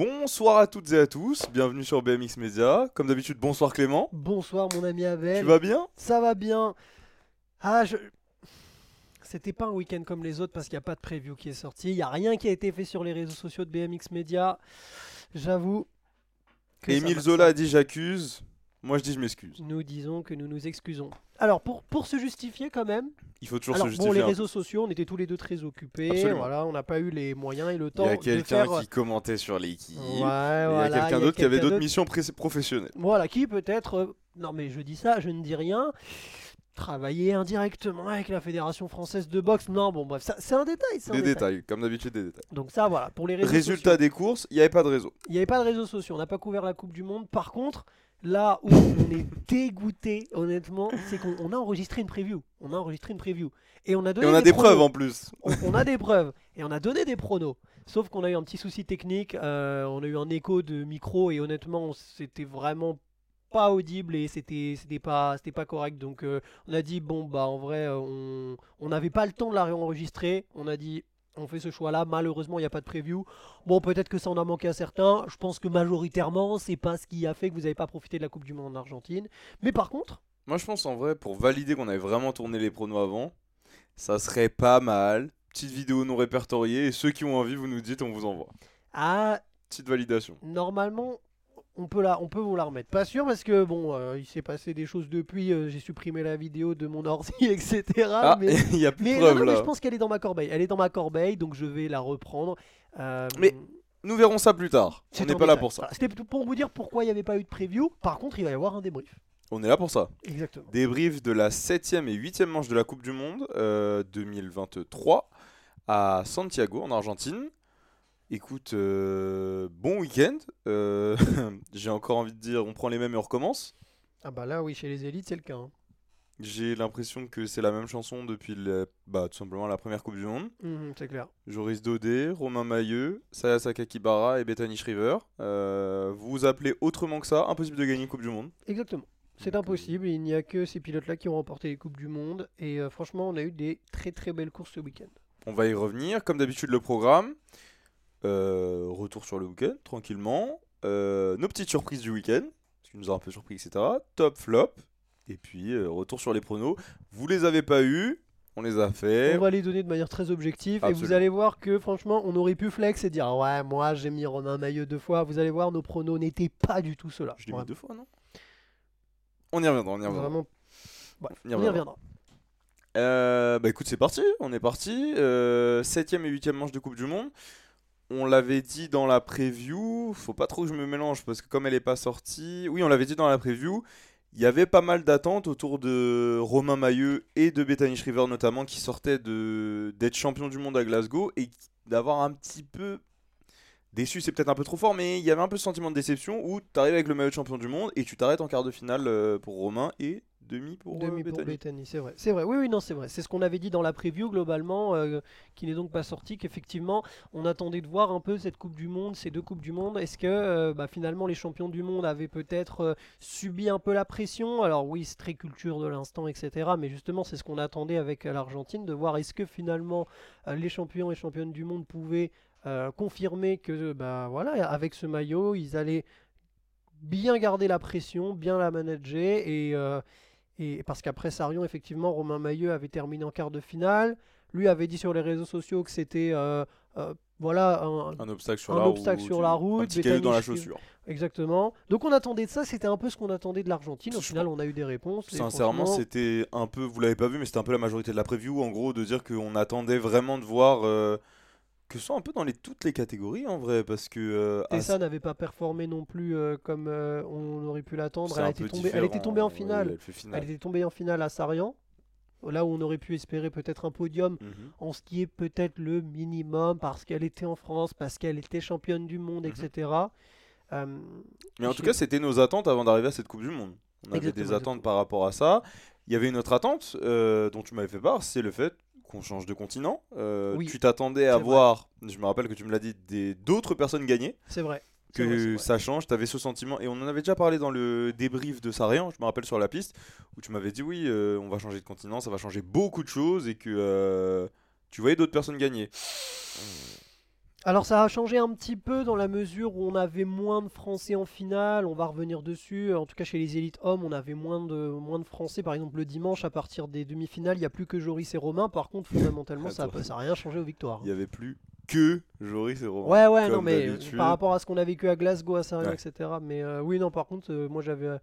Bonsoir à toutes et à tous, bienvenue sur BMX Media. Comme d'habitude, bonsoir Clément. Bonsoir mon ami Abel. Tu vas bien? Ça va bien. Ah, je. C'était pas un week-end comme les autres parce qu'il n'y a pas de preview qui est sorti. Il n'y a rien qui a été fait sur les réseaux sociaux de BMX Media. J'avoue. Émile Zola a dit j'accuse. Moi je dis je m'excuse. Nous disons que nous nous excusons. Alors, pour, pour se justifier quand même, Il faut toujours alors, se bon, justifier. les un réseaux sociaux, on était tous les deux très occupés. Absolument. Voilà, on n'a pas eu les moyens et le temps Il y a de quelqu'un faire. qui commentait sur l'équipe. Ouais, il y a voilà, quelqu'un d'autre qui avait d'autres d'autre. missions professionnelles. Voilà, qui peut-être. euh, Non, mais je dis ça, je ne dis rien. Travailler indirectement avec la Fédération française de boxe. Non, bon, bref, ça- c'est un détail. un Des détail. détails, comme d'habitude des détails. Donc, ça, voilà, pour les réseaux Résultat sociaux. des courses, il n'y avait pas de réseau. Il n'y avait pas de réseaux sociaux, on n'a pas couvert la Coupe du Monde. Par contre, là où on est dégoûté, honnêtement, c'est qu'on on a enregistré une preview. On a enregistré une preview. Et on a Et donné on a des preuves en plus. on, on a des preuves et on a donné des pronos. Sauf qu'on a eu un petit souci technique, euh, on a eu un écho de micro et honnêtement c'était vraiment pas audible et c'était c'était pas c'était pas correct. Donc euh, on a dit bon bah en vrai euh, on on n'avait pas le temps de la réenregistrer. On a dit on fait ce choix-là. Malheureusement il n'y a pas de preview. Bon peut-être que ça en a manqué à certains. Je pense que majoritairement c'est pas ce qui a fait que vous n'avez pas profité de la Coupe du Monde en Argentine. Mais par contre Moi je pense en vrai, pour valider qu'on avait vraiment tourné les pronos avant, ça serait pas mal. Petite vidéo non répertoriée et ceux qui ont envie, vous nous dites, on vous envoie. à Petite validation. normalement, on peut, la, on peut vous la remettre. Pas sûr parce que bon, euh, il s'est passé des choses depuis. euh, J'ai supprimé la vidéo de mon ordi, etc. Ah, mais il y a plus mais, de non, preuves non, mais là. je pense qu'elle est dans ma corbeille. Elle est dans ma corbeille, donc je vais la reprendre. Euh, Mais Nous verrons ça plus tard. On n'est pas là pour ça. Voilà, C'était pour vous dire pourquoi il n'y avait pas eu de preview. Par contre, il va y avoir un débrief. On est là pour ça. Exactement. Débrief de la 7ème et 8ème manche de la Coupe du Monde euh, 2023 à Santiago en Argentine. Écoute, euh, bon week-end. Euh, J'ai encore envie de dire, on prend les mêmes et on recommence. Ah bah là, oui, chez les élites, c'est le cas. hein. J'ai l'impression que c'est la même chanson depuis le- bah, tout simplement la première Coupe du Monde. Mhm, c'est clair. Joris Daudet, Romain Mailleux, Saya Sakakibara et Bethany Shriver. Euh, vous vous appelez autrement que ça, impossible de gagner une Coupe du Monde. Exactement. C'est Donc, euh, impossible. Il n'y a que ces pilotes-là qui ont remporté les Coupes du Monde. Et euh, franchement, on a eu des très très belles courses ce week-end. On va y revenir. Comme d'habitude, le programme. Euh, retour sur le week-end, tranquillement. Euh, nos petites surprises du week-end, ce qui nous a un peu surpris, etc. Top, flop. Et puis, euh, retour sur les pronos. Vous les avez pas eu, on les a fait. On va les donner de manière très objective et vous allez voir que franchement on aurait pu flex et dire Ah ouais moi j'ai mis Romain Maillot deux fois. Vous allez voir nos pronos n'étaient pas du tout ceux-là. Je l'ai mis deux fois, non? On y reviendra, on y reviendra. Vraiment. Bref, On y on y reviendra. Euh, bah écoute, c'est parti, on est parti. Septième et huitième manche de Coupe du Monde. On l'avait dit dans la preview, faut pas trop que je me mélange parce que comme elle est pas sortie, oui, on l'avait dit dans la preview, il y avait pas mal d'attentes autour de Romain Mailleux et de Bethany Shriver notamment qui sortaient d'être champion du monde à Glasgow et d'avoir un petit peu déçu, c'est peut-être un peu trop fort, mais il y avait un peu ce sentiment de déception où tu arrives avec le maillot de champion du monde et tu t'arrêtes en quart de finale euh, pour Romain et demi pour, euh, Demi pour Bethany. C'est vrai. C'est vrai. Oui, oui, non, c'est vrai. C'est ce qu'on avait dit dans la preview globalement, euh, qui n'est donc pas sorti, qu'effectivement, on attendait de voir un peu cette Coupe du Monde, ces deux Coupes du Monde. Est-ce que euh, bah, finalement les champions du monde avaient peut-être euh, subi un peu la pression? Alors oui, c'est très culture de l'instant, etc. Mais justement, c'est ce qu'on attendait avec l'Argentine, de voir est-ce que finalement les champions et championnes du monde pouvaient confirmer que, bah voilà, avec ce maillot, ils allaient bien garder la pression, bien la manager et euh, et parce qu'après Sarion, effectivement, Romain Mailleux avait terminé en quart de finale. Lui avait dit sur les réseaux sociaux que c'était euh, euh, voilà un- Un obstacle sur Un la obstacle route. sur la route, Un petit caillou dans la chaussure. exactement. Donc on attendait de ça, c'était un peu ce qu'on attendait de l'Argentine. Au final, on a eu des réponses. Sincèrement, franchement, c'était un peu, vous l'avez pas vu, mais c'était un peu la majorité de la preview, en gros, de dire qu'on attendait vraiment de voir euh, que ce soit un peu dans les, toutes les catégories, en vrai, parce que... euh, à- Tessa n'avait pas performé non plus euh, comme euh, on aurait pu l'attendre. Elle, peu tombée- elle était tombée en oui, finale. elle fait finale. Elle était tombée en finale à Sarian, là où on aurait pu espérer peut-être un podium. Mhm. en ce qui est peut-être le minimum parce qu'elle était en France, parce qu'elle était championne du monde, Mhm. etc. Euh, Mais en tout cas, c'était nos attentes avant d'arriver à cette Coupe du Monde. On avait Exactement, des attentes exactement. par rapport à ça. Il y avait une autre attente euh, dont tu m'avais fait part, c'est le fait qu'on change de continent. Euh, Oui, tu t'attendais à voir, je me rappelle que tu me l'as dit, d'autres personnes gagner. c'est vrai. que vrai, ça change, tu avais ce sentiment, et on en avait déjà parlé dans le débrief de Sarian, je me rappelle sur la piste, où tu m'avais dit oui, euh, on va changer de continent, ça va changer beaucoup de choses, et que euh, tu voyais d'autres personnes gagner. Alors ça a changé un petit peu dans la mesure où on avait moins de Français en finale, on va revenir dessus. En tout cas chez les élites hommes, on avait moins de, moins de Français. Par exemple le dimanche, à partir des demi-finales, il n'y a plus que Joris et Romain. Par contre, fondamentalement, ça n'a rien changé aux victoires. Il n'y avait plus que Joris et Romain. Ouais, ouais, non, mais par rapport à ce qu'on a vécu à Glasgow, à Ouais. etc. Mais euh, oui, non, par contre, euh, moi j'avais euh,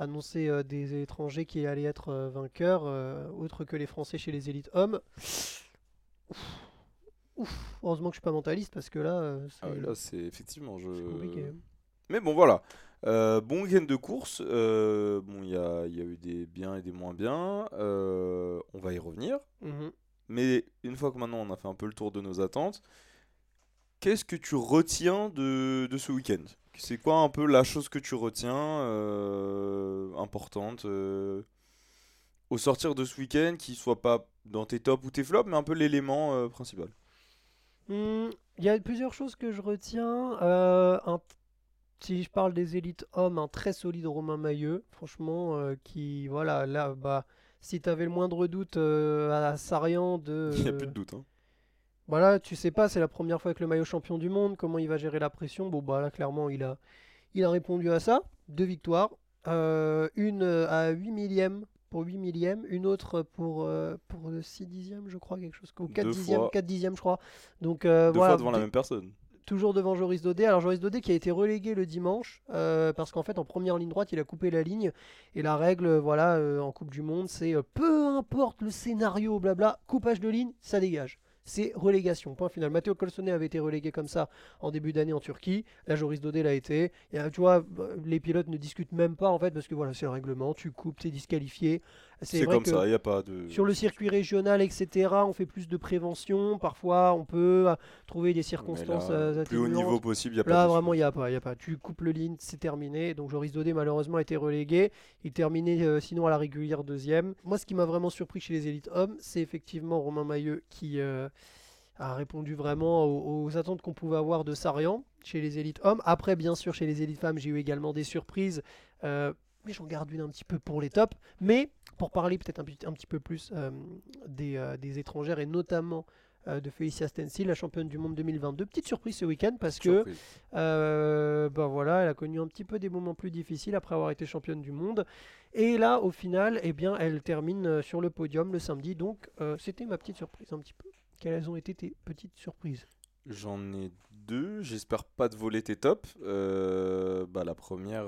annoncé des étrangers qui allaient être vainqueurs, autres que les Français chez les élites hommes. Ouf. Ouf. Heureusement que je suis pas mentaliste parce que là, euh, c'est Ah là, c'est effectivement. Je... compliqué. Mais bon, voilà. Euh, bon week-end de course. Euh, bon, il y a, y a eu des biens et des moins bien. Euh, on va y revenir. Mhm. Mais une fois que maintenant on a fait un peu le tour de nos attentes, qu'est-ce que tu retiens de, de ce week-end? C'est quoi un peu la chose que tu retiens importante au sortir de ce week-end qui soit pas dans tes tops ou tes flops, mais un peu l'élément principal? Hmm, Il y a plusieurs choses que je retiens. Euh, un- si je parle des élites hommes, un très solide Romain Mailleux, franchement, euh, qui, voilà, là, bah, si tu avais le moindre doute euh, à Sarian de... Il n'y a plus de doute. hein. Voilà, tu sais pas, c'est la première fois avec le maillot champion du monde, comment il va gérer la pression. Bon, bah là, clairement, il a, il a répondu à ça. Deux victoires. Une à 8 millième pour 8 millième, une autre pour, euh, pour 6 dixièmes, je crois, quelque chose. Ou 4 Deux dixièmes, fois. 4 dixièmes, je crois. Donc, euh, Deux voilà, fois devant la même personne. toujours devant Joris Daudet. Alors Joris Daudet qui a été relégué le dimanche euh, parce qu'en fait en première ligne droite il a coupé la ligne et la règle euh, voilà en Coupe du Monde c'est peu importe le scénario blabla coupage de ligne ça dégage. C'est relégation. Point final. Matteo Colsonnet avait été relégué comme ça en début d'année en Turquie. Là, Joris Daudet l'a été. Et, euh, tu vois, euh, les pilotes ne discutent même pas en fait parce que voilà, c'est le règlement. Tu coupes, t'es disqualifié. C'est comme ça, il n'y a pas de. sur le circuit régional, etc., on fait plus de prévention. Parfois, on peut euh, trouver des circonstances là, euh, plus haut niveau possible, il n'y a pas Là, vraiment, il n'y a pas, y a pas. Tu coupes le ligne, c'est terminé. Donc, Joris Daudet, malheureusement, a été relégué. Il terminait euh, sinon à la régulière deuxième. Moi, ce qui m'a vraiment surpris chez les élites hommes, c'est effectivement Romain Mailleux qui euh, a répondu vraiment aux, aux attentes qu'on pouvait avoir de Sarian chez les élites hommes. Après, bien sûr, chez les élites femmes, j'ai eu également des surprises. euh, mais j'en garde une un petit peu pour les tops. Mais pour parler peut-être un, petit- un petit peu plus euh, des, euh, des étrangères et notamment euh, de Felicia Stencil, la championne du monde 2022. Petite surprise ce week-end parce que ben voilà, elle a connu un petit peu des moments plus difficiles après avoir été championne du monde. Et là, au final, eh bien, elle termine sur le podium le samedi. Donc, c'était ma petite surprise un petit peu. Quelles ont été tes petites surprises? J'en ai deux. J'espère pas de voler tes tops. Bah, la première,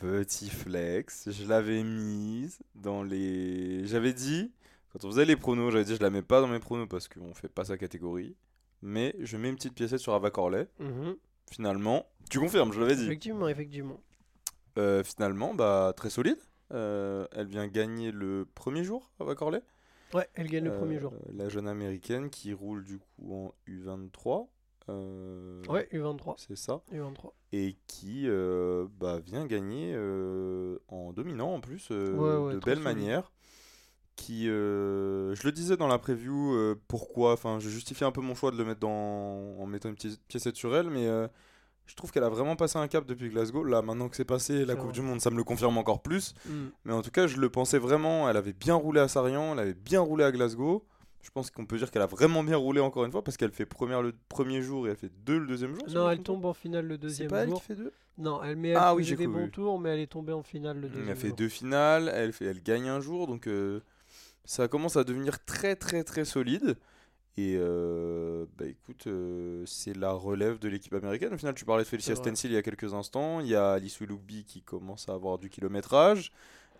petit flex. Je l'avais mise dans les. J'avais dit, quand on faisait les pronos, j'avais dit je la mets pas dans mes pronos parce qu'on fait pas sa catégorie. Mais je mets une petite piécette sur Ava Corley. Finalement, tu confirmes, je l'avais dit. Effectivement, effectivement. Euh, finalement, bah, très solide. Euh, elle vient gagner le premier jour, Ava Corley. Ouais, elle gagne le Euh, premier jour. La jeune américaine qui roule du coup en U23. euh, Ouais, U23. C'est ça. U23. Et qui euh, bah, vient gagner euh, en dominant en plus euh, Ouais, ouais, de belle manière. Qui, euh, je le disais dans la preview, euh, pourquoi, enfin, je justifiais un peu mon choix de le mettre dans, en mettant une petite piécette sur elle, mais euh, je trouve qu'elle a vraiment passé un cap depuis Glasgow. Là, maintenant que c'est passé, la Coupe vrai. du Monde, ça me le confirme encore plus. Mm. Mais en tout cas, je le pensais vraiment. Elle avait bien roulé à Sarian, elle avait bien roulé à Glasgow. Je pense qu'on peut dire qu'elle a vraiment bien roulé encore une fois parce qu'elle fait première le premier jour et elle fait deux le deuxième jour. Non, elle tombe en finale le C'est deuxième pas elle jour. qui fait deux Non, elle, elle Ah oui, des cru, bons oui. tours, mais elle est tombée en finale le deuxième Elle fait jour. deux finales, elle, fait, elle gagne un jour, donc euh, ça commence à devenir très très très solide. Et euh, bah écoute, euh, c'est la relève de l'équipe américaine. Au final, tu parlais de Felicia. Stencil il y a quelques instants. Il y a Alice Willoughby qui commence à avoir du kilométrage.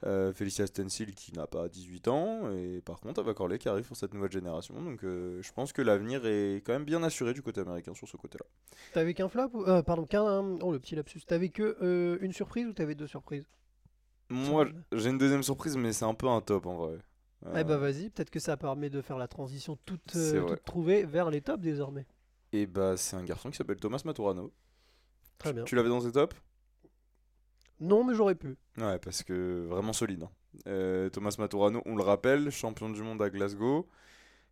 Euh, Felicia Stencil qui n'a pas 18 ans. Et par contre, Ava Corley qui arrive pour cette nouvelle génération. Donc euh, je pense que l'avenir est quand même bien assuré du côté américain sur ce côté-là. T'avais qu'un flop euh, Pardon, qu'un. Oh, le petit lapsus. T'avais que euh, une surprise ou t'avais deux surprises? Moi, j'ai une deuxième surprise, mais c'est un peu un top en vrai. Eh bah vas-y, peut-être que ça permet de faire la transition toute, trouvée vers les tops désormais. Et bah, c'est un garçon qui s'appelle Thomas Maturano. Très bien. Tu l'avais dans tes tops? Non, mais j'aurais pu. Ouais, parce que vraiment solide. hein. Euh, Thomas Maturano, on le rappelle, champion du monde à Glasgow,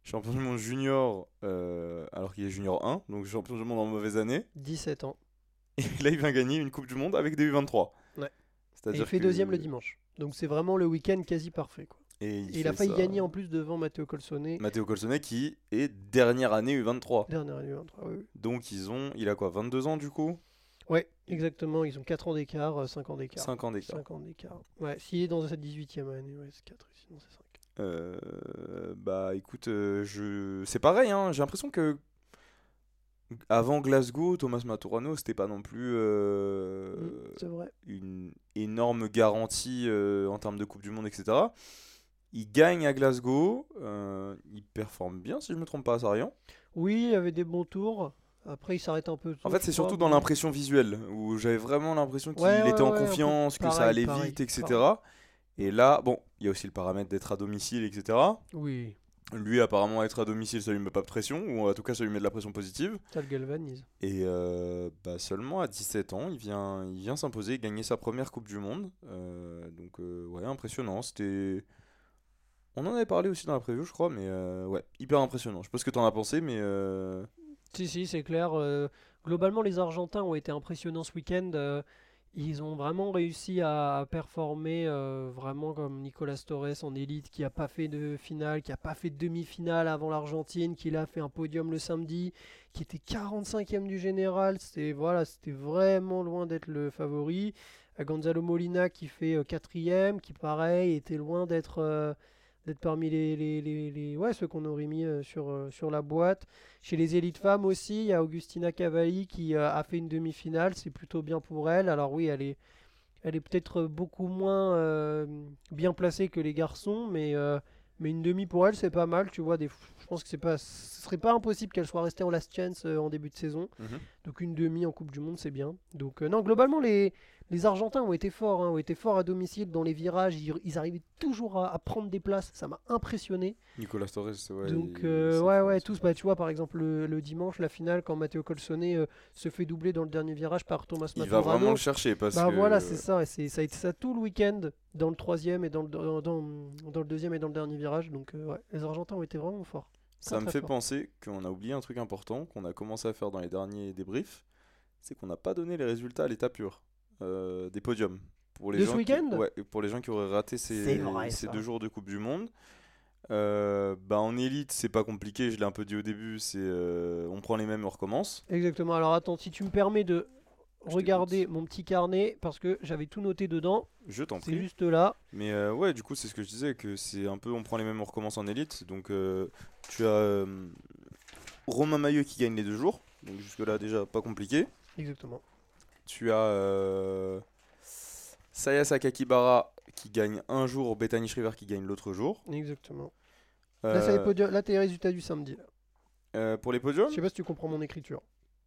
champion du monde junior, euh, alors qu'il est junior 1, donc champion du monde en mauvaise année. 17 ans. Et là, il vient gagner une Coupe du Monde avec des U23. Ouais. Et il fait que- deuxième le dimanche. Donc c'est vraiment le week-end quasi parfait. Quoi. Et Et il a failli ça. gagner en plus devant Matteo Colsone. Matteo Colsonnet qui est dernière année U23. Dernière année 23, oui. oui. Donc ils ont, il a quoi, 22 ans du coup? Ouais, exactement. Ils ont 4 ans d'écart, 5 ans d'écart. 5 ans d'écart. 5 ans d'écart. Ouais, s'il est dans sa 18e année, ouais, c'est 4, sinon c'est 5. Euh, bah écoute, euh, je... c'est pareil, hein, j'ai l'impression que avant Glasgow, Thomas Maturano, c'était pas non plus euh, vrai. une énorme garantie euh, en termes de Coupe du Monde, etc. Il gagne à Glasgow, euh, il performe bien si je me trompe pas à Sarian. Oui, il avait des bons tours. Après, il s'arrête un peu. En fait, c'est surtout dans l'impression visuelle, où j'avais vraiment l'impression qu'il Ouais, était en peu confiance, que ça allait pareil, vite, etc. pareil. Et là, bon, il y a aussi le paramètre d'être à domicile, etc. Oui, Lui, apparemment, être à domicile, ça lui met pas de pression, ou en tout cas, ça lui met de la pression positive. ça le galvanise. Et euh, bah, seulement à 17 ans, il vient, il vient s'imposer et gagner sa première Coupe du Monde. Euh, donc, euh, ouais, impressionnant. C'était. On en avait parlé aussi dans la preview, je crois, mais euh, ouais, hyper impressionnant. Je sais pas ce que t'en as pensé, mais. Si, si, c'est clair. euh, globalement, les Argentins ont été impressionnants ce week-end. euh, ils ont vraiment réussi à performer euh, vraiment comme Nicolas Torres en élite, qui a pas fait de finale, qui a pas fait de demi-finale avant l'Argentine, qui a fait un podium le samedi, qui était 45e du général. C'était voilà, c'était vraiment loin d'être le favori. Gonzalo Molina qui fait euh, quatrième, qui pareil était loin d'être d'être parmi les, les, les- les- ouais, ceux qu'on aurait mis euh, sur, euh, sur la boîte. Chez les élites femmes aussi, il y a Augustina Cavalli qui euh, a fait une demi-finale, c'est plutôt bien pour elle. Alors oui, elle est, elle est peut-être beaucoup moins euh, bien placée que les garçons, mais, euh, mais une demi pour elle, c'est pas mal. Tu vois, des, je pense que c'est pas, ce serait pas impossible qu'elle soit restée en last chance euh, en début de saison. mhm. Donc une demi en Coupe du Monde, c'est bien. Donc non, globalement, les, les Argentins ont été forts, hein, ont été forts à domicile dans les virages. Ils, ils arrivaient toujours à, à prendre des places. Ça m'a impressionné. Nicolas Torres, c'est ouais. Donc euh, ouais, ouais, tous. Bah, tu vois, par exemple, le, le dimanche, la finale, quand Matteo Colsone euh, se fait doubler dans le dernier virage par Thomas Il va vraiment le chercher parce Bah que. voilà, c'est ça. et Ça a été ça tout le week-end dans le troisième et dans le, dans, dans, dans le deuxième et dans le dernier virage. Donc euh, ouais, les Argentins ont été vraiment forts. Ça me fait fort. penser qu'on a oublié un truc important qu'on a commencé à faire dans les derniers débriefs, c'est qu'on n'a pas donné les résultats à l'état pur des podiums. Pour les De gens ce qui- week-end Ouais, pour les gens qui auraient raté ces, C'est vrai, ces deux jours de Coupe du Monde. Euh, bah en élite, c'est pas compliqué, je l'ai un peu dit au début, c'est euh, on prend les mêmes et on recommence. Exactement. Alors attends, si tu me permets de regarder mon petit carnet, parce que j'avais tout noté dedans, Je t'en c'est prie. juste là. Mais euh, ouais, du coup, c'est ce que je disais, que c'est un peu on prend les mêmes, on recommence en élite. Donc euh, tu as euh, Romain Maillot qui gagne les deux jours, donc jusque-là déjà pas compliqué. Exactement. Tu as euh, Saya Sakakibara qui gagne un jour, Bethany Shriver qui gagne l'autre jour. Exactement. Là, c'est les Euh, podiums- là, t'es les résultats du samedi. euh, pour les podiums, Je sais pas si tu comprends mon écriture.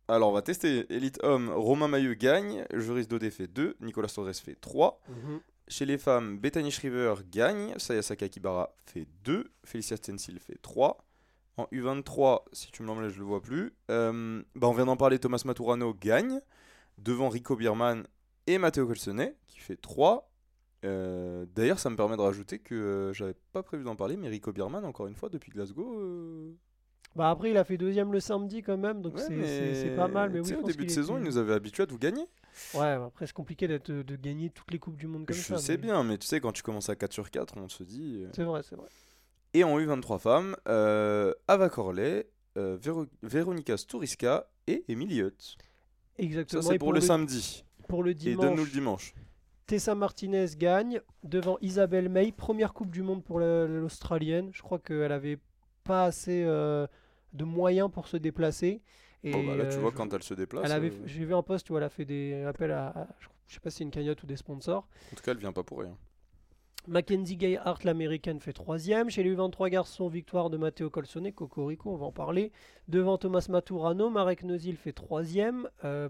alors on va tester. Élite homme, Romain Maillot gagne, Joris Dodé fait 2, Nicolas Torres fait 3. Chez les femmes, Bethany Shriver gagne, Saya Sakakibara fait 2, Felicia Stencil fait 3. En U23, si tu me l'emmènes, je le vois plus. Euh, bah on vient d'en parler, Thomas Maturano gagne, devant Rico Bierman et Matteo Colsonnet, qui fait 3. Euh, D'ailleurs, ça me permet de rajouter que euh, j'avais pas prévu d'en parler, mais Rico Bierman, encore une fois, depuis Glasgow. euh, Bah après, il a fait deuxième le samedi quand même, donc ouais, c'est- pas mal. Mais oui, sais, je au début de saison, était- il nous avait habitués à tout gagner. Ouais, après, c'est compliqué d'être- de gagner toutes les Coupes du Monde comme je ça. sais mais- bien, mais tu sais, quand tu commences à 4 sur 4, on se dit. euh, C'est vrai, c'est vrai. Et en U23 femmes, euh, Ava Corley, euh, Véro- Véronica Stouriska et Emily Hutt. Ça, Exactement. c'est Et pour, le, samedi. Pour le Et donne-nous le dimanche, dimanche. Tessa Martinez gagne devant Isabelle May. Première Coupe du Monde pour la- l'Australienne. Je crois qu'elle avait pas assez euh, de moyens pour se déplacer. Et Bon, bah là, tu euh, vois, je- quand elle se déplace. euh, j'ai vu un post où elle a fait des appels à, à- je sais pas si c'est une cagnotte ou des sponsors. En tout cas, elle vient pas pour rien. Mackenzie Gay Hart, l'américaine, fait troisième. Chez les U23 garçons, victoire de Matteo Colsone, Cocorico, on va en parler. Devant Thomas Maturano, Marek Nozil fait troisième. Euh,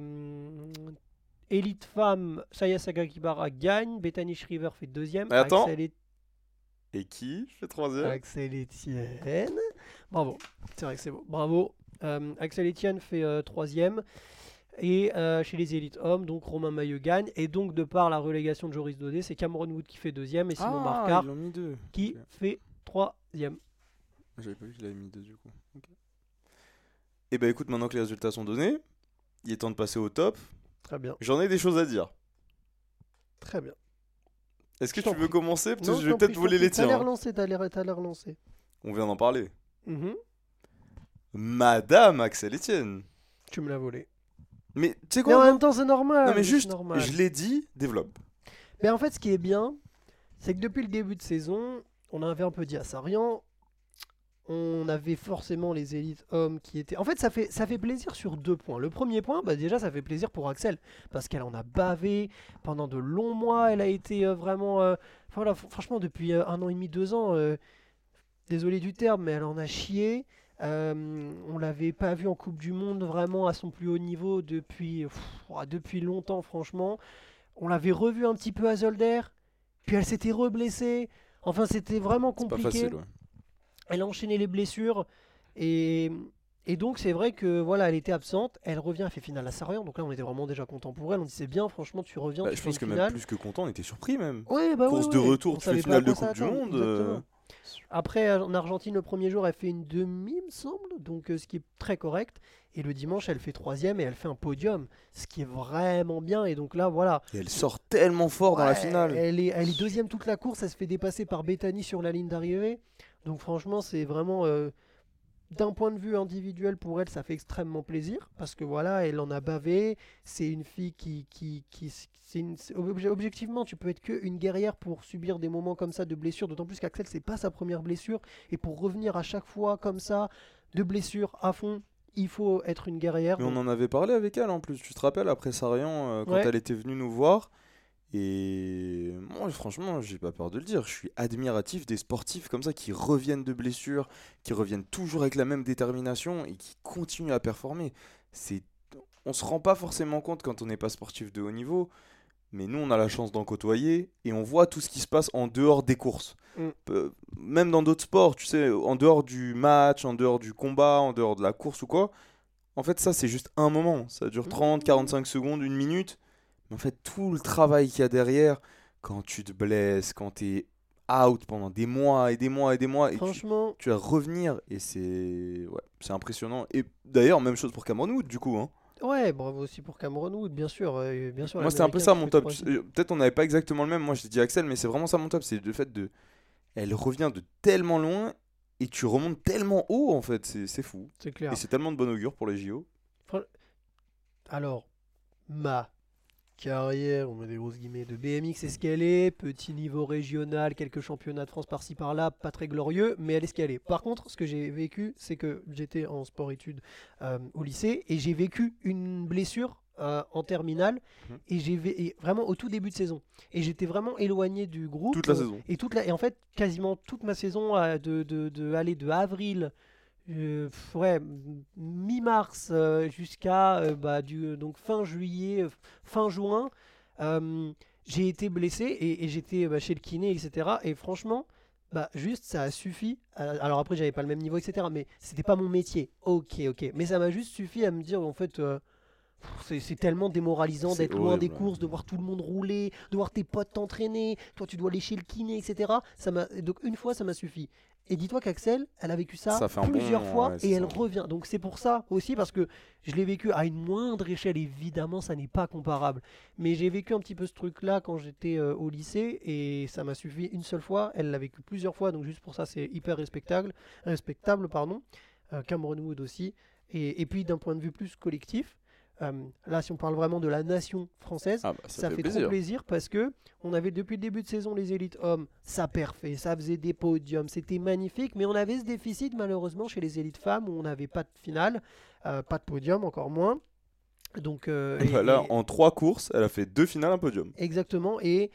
Élite femme, Saya Sagakibara gagne. Bethany Shriver fait deuxième. Mais attends. Axel, Et- Et qui fait troisième? Axel Etienne. Bravo. C'est vrai que c'est beau. Bravo. Euh, Axel Etienne fait euh, troisième. Et euh, chez les élites hommes, donc Romain Maillot gagne. Et donc, de par la relégation de Joris Dodé, c'est Cameron Wood qui fait deuxième et Simon Marcard Ah, deux. qui fait troisième. J'avais pas vu qu'il avait mis deux du coup. Et bah écoute, maintenant que les résultats sont donnés, il est temps de passer au top. Très bien. J'en ai des choses à dire. Très bien. Est-ce que tu veux prie. commencer? Parce Non, que je vais peut-être voler les prie. T'as tiens. l'air hein. lancé, t'as l'air t'as l'air lancé. On vient d'en parler. Mhm. Madame Axel Etienne. Tu me l'as volé. Mais tu sais Mais en quoi même temps, c'est normal. Non mais juste, normal. je l'ai dit, développe. Mais en fait, ce qui est bien, c'est que depuis le début de saison, on avait un peu dit à Sarian, on avait forcément les élites hommes qui étaient. En fait, ça fait, ça fait plaisir sur deux points. Le premier point, bah déjà, ça fait plaisir pour Axel, parce qu'elle en a bavé pendant de longs mois. Elle a été euh, vraiment. euh, enfin, voilà, fr- franchement, depuis euh, un an et demi, deux ans, désolé du terme, mais elle en a chié. Euh, on l'avait pas vu en Coupe du Monde vraiment à son plus haut niveau depuis, pff, depuis longtemps, franchement. On l'avait revu un petit peu à Zolder, puis elle s'était reblessée. Enfin, c'était vraiment C'est pas compliqué. facile. ouais. Elle a enchaîné les blessures et, et donc c'est vrai que voilà, elle était absente. Elle revient, elle fait finale à Sarian. Donc là, on était vraiment déjà content pour elle. On disait bien, franchement, tu reviens, Bah, tu je fais pense que même plus que content, on était surpris même. Ouais, bah Course ouais, de retour, On tu fais finale de Coupe du Monde. Après, en Argentine, le premier jour, elle fait une demi, il me semble, donc euh, ce qui est très correct. Et le dimanche, elle fait troisième et elle fait un podium, ce qui est vraiment bien. Et donc là, voilà. Et elle sort tellement fort dans la finale. Elle est, elle est deuxième toute la course, elle se fait dépasser par Bethany sur la ligne d'arrivée. Donc franchement, c'est vraiment euh, d'un point de vue individuel pour elle, ça fait extrêmement plaisir parce que voilà, elle en a bavé. C'est une fille qui, qui, qui, c'est une- objectivement, tu peux être que une guerrière pour subir des moments comme ça de blessure. D'autant plus qu'Axel, c'est pas sa première blessure et pour revenir à chaque fois comme ça de blessure à fond. Il faut être une guerrière. Mais on en avait parlé avec elle en plus. Tu te rappelles après Sarian euh, quand Ouais. elle était venue nous voir. Et moi, franchement, j'ai pas peur de le dire. Je suis admiratif des sportifs comme ça qui reviennent de blessures, qui reviennent toujours avec la même détermination et qui continuent à performer. C'est, on se rend pas forcément compte quand on n'est pas sportif de haut niveau, mais nous, on a la chance d'en côtoyer et on voit tout ce qui se passe en dehors des courses. Mm. Même dans d'autres sports, tu sais, en dehors du match, en dehors du combat, en dehors de la course ou quoi. En fait, ça, c'est juste un moment. Ça dure 30, 45 secondes, une minute. Mais en fait, tout le travail qu'il y a derrière, quand tu te blesses, quand tu es out pendant des mois et des mois et des mois, et tu, Franchement, tu vas revenir, et c'est ouais, c'est impressionnant. Et d'ailleurs, même chose pour Cameron Wood, du coup. Hein. ouais, bravo aussi pour Cameron Wood, bien sûr. euh, bien sûr Moi, c'était un peu ça qui mon top. Peut-être on n'avait pas exactement le même. Moi, j'ai dit Axel, mais c'est vraiment ça mon top. C'est le fait de. Elle revient de tellement loin et tu remontes tellement haut, en fait. C'est c'est fou. C'est clair. Et c'est tellement de bon augure pour les JO. Alors, ma carrière, on met des grosses guillemets, de BMX est ce qu'elle est, petit niveau régional, quelques championnats de France par-ci par-là, pas très glorieux, mais qu'elle est. Par contre, ce que j'ai vécu, c'est que j'étais en sport-études euh, au lycée et j'ai vécu une blessure euh, en terminale Mhm. et j'ai vraiment au tout début de saison. Et j'étais vraiment éloigné du groupe. Toute la euh, saison. Et, toute la, et en fait, quasiment toute ma saison euh, de, de, de, aller de avril, euh, ouais, mi-mars euh, jusqu'à euh, bah, du, donc fin juillet, fin juin, j'ai été blessé et, j'étais bah, chez le kiné, etc. Et franchement, bah, juste ça a suffi. alors après, j'avais pas le même niveau, etc. Mais c'était pas mon métier. Ok, ok. Mais ça m'a juste suffi à me dire, en fait. C'est- tellement démoralisant d'être loin des courses, de voir tout le monde rouler, de voir tes potes t'entraîner, toi tu dois chez le kiné, etc. Ça m'a donc une fois ça m'a suffi. Et dis-toi qu'Axel, elle a vécu ça, bon plusieurs fois ouais, et elle ça. revient. Donc c'est pour ça aussi parce que je l'ai vécu à une moindre échelle. Évidemment, ça n'est pas comparable. Mais j'ai vécu un petit peu ce truc-là quand j'étais euh, au lycée et ça m'a suffi une seule fois. Elle l'a vécu plusieurs fois, donc juste pour ça c'est hyper respectable, respectable pardon. Euh, Cameron Wood aussi. Et, et puis d'un point de vue plus collectif, euh, là si on parle vraiment de la nation française, Ah bah, ça, ça, fait, fait, plaisir. trop plaisir parce que on avait depuis le début de saison les élites hommes, ça perfait, ça faisait des podiums, c'était magnifique, mais on avait ce déficit malheureusement chez les élites femmes où on n'avait pas de finale, euh, pas de podium encore moins. Donc euh, et- Bah là, et- en trois courses, elle a fait deux finales, un podium. exactement. Et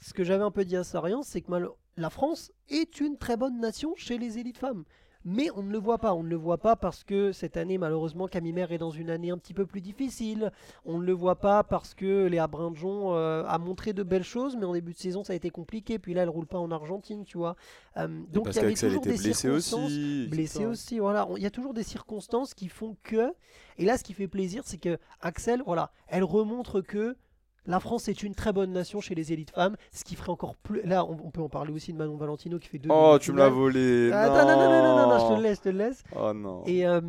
ce que j'avais un peu dit à Sarian, c'est que mal- la France est une très bonne nation chez les élites femmes. Mais on ne le voit pas, on ne le voit pas parce que cette année, malheureusement, Camille Mère est dans une année un petit peu plus difficile. On ne le voit pas parce que Léa Brindjon euh, a montré de belles choses, mais en début de saison, ça a été compliqué. Puis là, elle roule pas en Argentine, tu vois. Euh, donc il y avait toujours des circonstances aussi. blessé etc. aussi. Voilà, il y a toujours des circonstances qui font que. Et là, ce qui fait plaisir, c'est que Axel, voilà, elle remontre que la France est une très bonne nation chez les élites femmes, ce qui ferait encore plus. Là, on, on peut en parler aussi de Manon Valentino qui fait deux. Oh, tu me l'as volé. Attends, non, non, non, non, non, non, je te le laisse, je te le laisse. Oh non. Et, euh,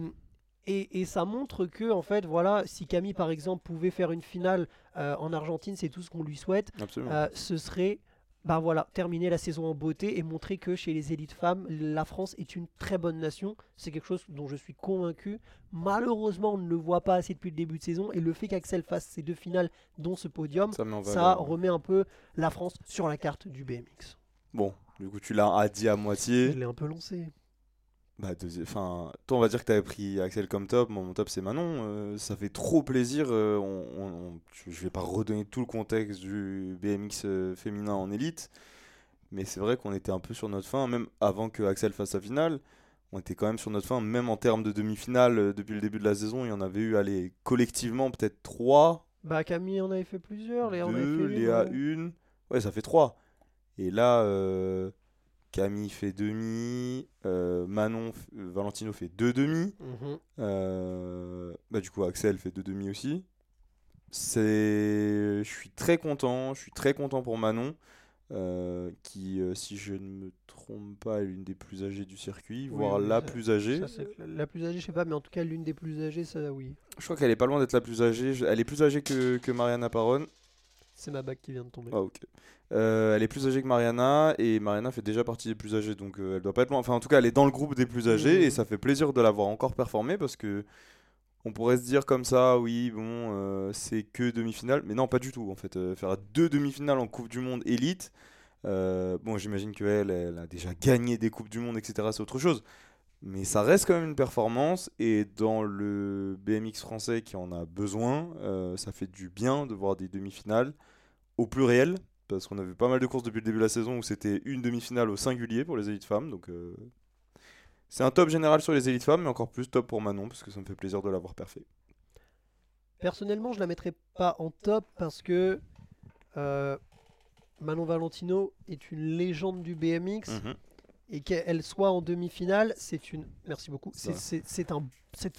et, et ça montre que, en fait, voilà, si Camille, par exemple, pouvait faire une finale euh, en Argentine, c'est tout ce qu'on lui souhaite, Absolument. euh, ce serait ben voilà, terminer la saison en beauté et montrer que chez les élites femmes, la France est une très bonne nation. C'est quelque chose dont je suis convaincu. Malheureusement, on ne le voit pas assez depuis le début de saison et le fait qu'Axel fasse ces deux finales, dont ce podium, Ça, remet un peu la France sur la carte du BMX. Bon, du coup, tu l'as dit à Je moitié. l'ai un peu lancé. Bah, enfin, toi, on va dire que t'avais pris Axel comme top. Moi, mon top, c'est Manon. Euh, ça fait trop plaisir. euh, on, je vais pas redonner tout le contexte du BMX euh, féminin en élite. Mais c'est vrai qu'on était un peu sur notre fin, même avant que Axel fasse sa finale. On était quand même sur notre fin, même en termes de demi-finale. euh, depuis le début de la saison, il y en avait eu, allez, collectivement, peut-être trois. Bah Camille en avait fait plusieurs, Léa en avait deux, fait Léa une. Ouais, ça fait trois. Et là, Camille fait demi, euh, Manon, euh, Valentino fait deux demi. Euh, bah, du coup, Axel fait deux demi aussi. C'est, je suis très content. Je suis très content pour Manon, qui, si je ne me trompe pas, est l'une des plus âgées du circuit, Oui, voire la plus âgée. Ça, la plus âgée, je sais pas, mais en tout cas l'une des plus âgées, ça oui. Je crois qu'elle est pas loin d'être la plus âgée. Elle est plus âgée que, que Mariana Paron. C'est ma bague qui vient de tomber. Ah ok. Euh, elle est plus âgée que Mariana et Mariana fait déjà partie des plus âgées donc euh, elle doit pas être loin. Enfin en tout cas elle est dans le groupe des plus âgés Mhm. et ça fait plaisir de la voir encore performer parce que on pourrait se dire comme ça oui bon euh, c'est que demi-finale mais non pas du tout en fait faire deux demi-finales en Coupe du Monde élite bon j'imagine qu'elle elle a déjà gagné des Coupes du Monde etc c'est autre chose mais ça reste quand même une performance et dans le BMX français qui en a besoin euh, ça fait du bien de voir des demi-finales au pluriel, parce qu'on a vu pas mal de courses depuis le début de la saison où c'était une demi-finale au singulier pour les élites femmes. Donc euh, c'est un top général sur les élites femmes, mais encore plus top pour Manon, parce que ça me fait plaisir de l'avoir parfait. Personnellement, je la mettrais pas en top parce que euh, Manon Valentino est une légende du BMX et qu'elle soit en demi-finale, c'est une. Merci beaucoup. C'est- un,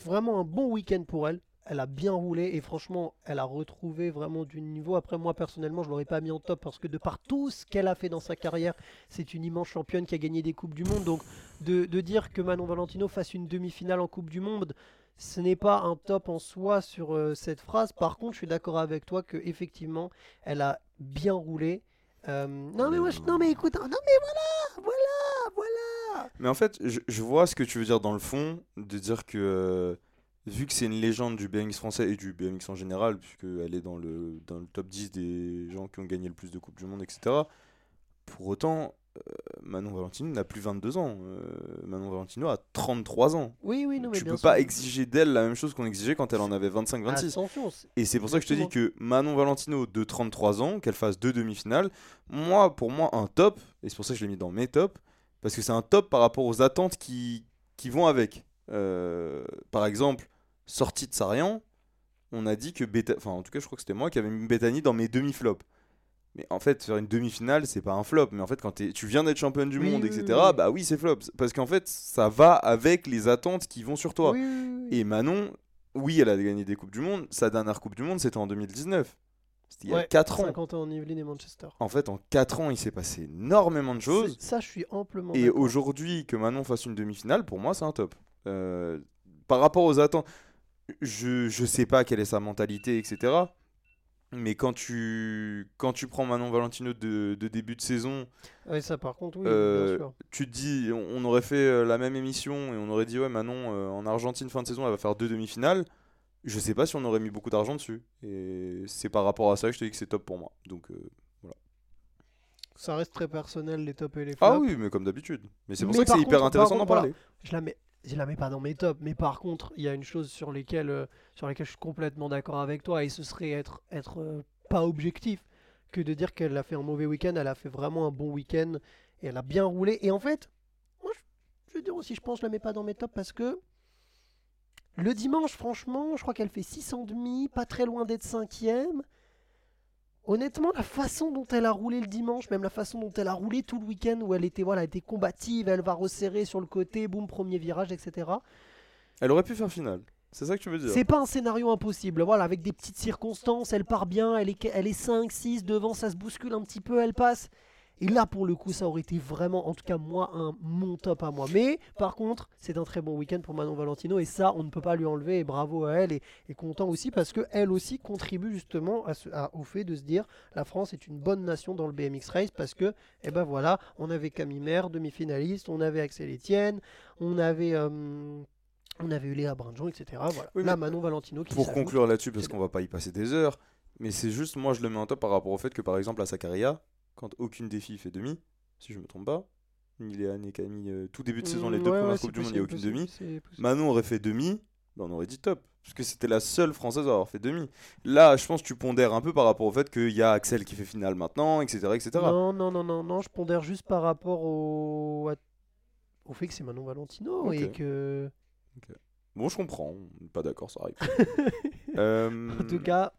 vraiment un bon week-end pour elle. Elle a bien roulé et franchement, elle a retrouvé vraiment du niveau. Après, moi personnellement, je l'aurais pas mis en top parce que de par tout ce qu'elle a fait dans sa carrière, c'est une immense championne qui a gagné des coupes du monde. Donc, de, de dire que Manon Valentino fasse une demi-finale en Coupe du Monde, ce n'est pas un top en soi sur euh, cette phrase. Par contre, je suis d'accord avec toi que effectivement, elle a bien roulé. Euh, non mais moi, je- non mais écoute, non mais voilà, voilà, voilà. Mais en fait, je, je vois ce que tu veux dire dans le fond, de dire que euh, vu que c'est une légende du BMX français et du BMX en général, puisqu'elle est dans le, dans le top 10 des gens qui ont gagné le plus de Coupes du Monde, etc. Pour autant, euh, Manon Valentino n'a plus 22 ans. Euh, Manon Valentino a 33 ans. Oui, oui, non mais tu peux sûr. pas exiger d'elle la même chose qu'on exigeait quand elle en avait 25-26. Attention, c'est- Et c'est pour ça que je te dis que Manon Valentino de 33 ans, qu'elle fasse deux demi-finales, moi, pour moi, un top, et c'est pour ça que je l'ai mis dans mes tops, parce que c'est un top par rapport aux attentes qui, qui vont avec. Euh, par exemple, sortie de Sarian, on a dit que Beta... Enfin, en tout cas, je crois que c'était moi qui avais mis Bethany dans mes demi-flops. Mais en fait, faire une demi-finale, c'est pas un flop. Mais en fait, quand tu viens d'être championne du Oui, monde, oui, etc., oui, bah oui, c'est flop. Parce qu'en fait, ça va avec les attentes qui vont sur toi. Et Manon, oui, elle a gagné des Coupes du Monde. Sa dernière Coupe du Monde, c'était en 2019. C'était il y a Ouais, 4 ans. 50 ans en Yvelines et Manchester. En fait, en 4 ans, il s'est passé énormément de choses. Ça, je suis amplement. Et aujourd'hui, que Manon fasse une demi-finale, pour moi, c'est un top. Euh, par rapport aux attentes, je, je sais pas quelle est sa mentalité, etc. Mais quand tu, quand tu prends Manon Valentino de, de début de saison, Ouais, ça par contre, oui, Euh, bien sûr. tu te dis, on, on aurait fait euh, la même émission et on aurait dit, ouais, Manon, euh, en Argentine, fin de saison, elle va faire deux demi-finales. Je sais pas si on aurait mis beaucoup d'argent dessus. Et c'est par rapport à ça que je te dis que c'est top pour moi. Donc, euh, Ça reste très personnel, les tops et les flops. Ah oui, mais comme d'habitude. Mais c'est pour Mais ça que c'est hyper intéressant d'en parler. Je la mets, je la mets pas dans mes tops, mais par contre, il y a une chose sur lesquelles, euh, sur lesquelles je suis complètement d'accord avec toi, et ce serait être, être euh, pas objectif que de dire qu'elle a fait un mauvais week-end. Elle a fait vraiment un bon week-end et elle a bien roulé. Et en fait, moi, je, je veux dire aussi, je pense, que je la mets pas dans mes tops parce que le dimanche, franchement, je crois qu'elle fait 6,5, pas très loin d'être cinquième. Honnêtement, la façon dont elle a roulé le dimanche, même la façon dont elle a roulé tout le week-end, où elle était, voilà, elle était combative, elle va resserrer sur le côté, boum, premier virage, etc. Elle aurait pu faire finale. C'est ça que tu veux dire C'est pas un scénario impossible. Voilà, avec des petites circonstances, elle part bien, elle est, elle est 5, 6, devant, ça se bouscule un petit peu, elle passe. Et là, pour le coup, ça aurait été vraiment, en tout cas, moi, un mon top à moi. Mais par contre, c'est un très bon week-end pour Manon Valentino. Et ça, on ne peut pas lui enlever. Et bravo à elle. Et, et content aussi parce qu'elle aussi contribue justement à ce- à- au fait de se dire la France est une bonne nation dans le BMX Race. Parce que, eh ben voilà, on avait Camille Maire, demi-finaliste. On avait Axel Etienne. On avait. euh, on avait eu Léa Brindjon, etc. Voilà. Oui, Là, Manon Valentino qui Pour conclure là-dessus, parce qu'on va pas y passer des heures, mais c'est juste, moi je le mets en top par rapport au fait que par exemple à Sakaria, quand aucune des filles fait demi, si je me trompe pas, ni Léa ni Camille, euh, tout début de saison, les Mm, deux ouais, premières ouais, Coupes du Monde, il n'y a aucune demi. Manon aurait fait demi, ben, on aurait dit top. Parce que c'était la seule française à avoir fait demi. Là, je pense que tu pondères un peu par rapport au fait qu'il y a Axel qui fait finale maintenant, etc. etc. Non, non, non, non, non, je pondère juste par rapport au, au fait que c'est Manon Valentino et que. Bon, je comprends, on n'est pas d'accord, ça arrive. Euh, En tout cas,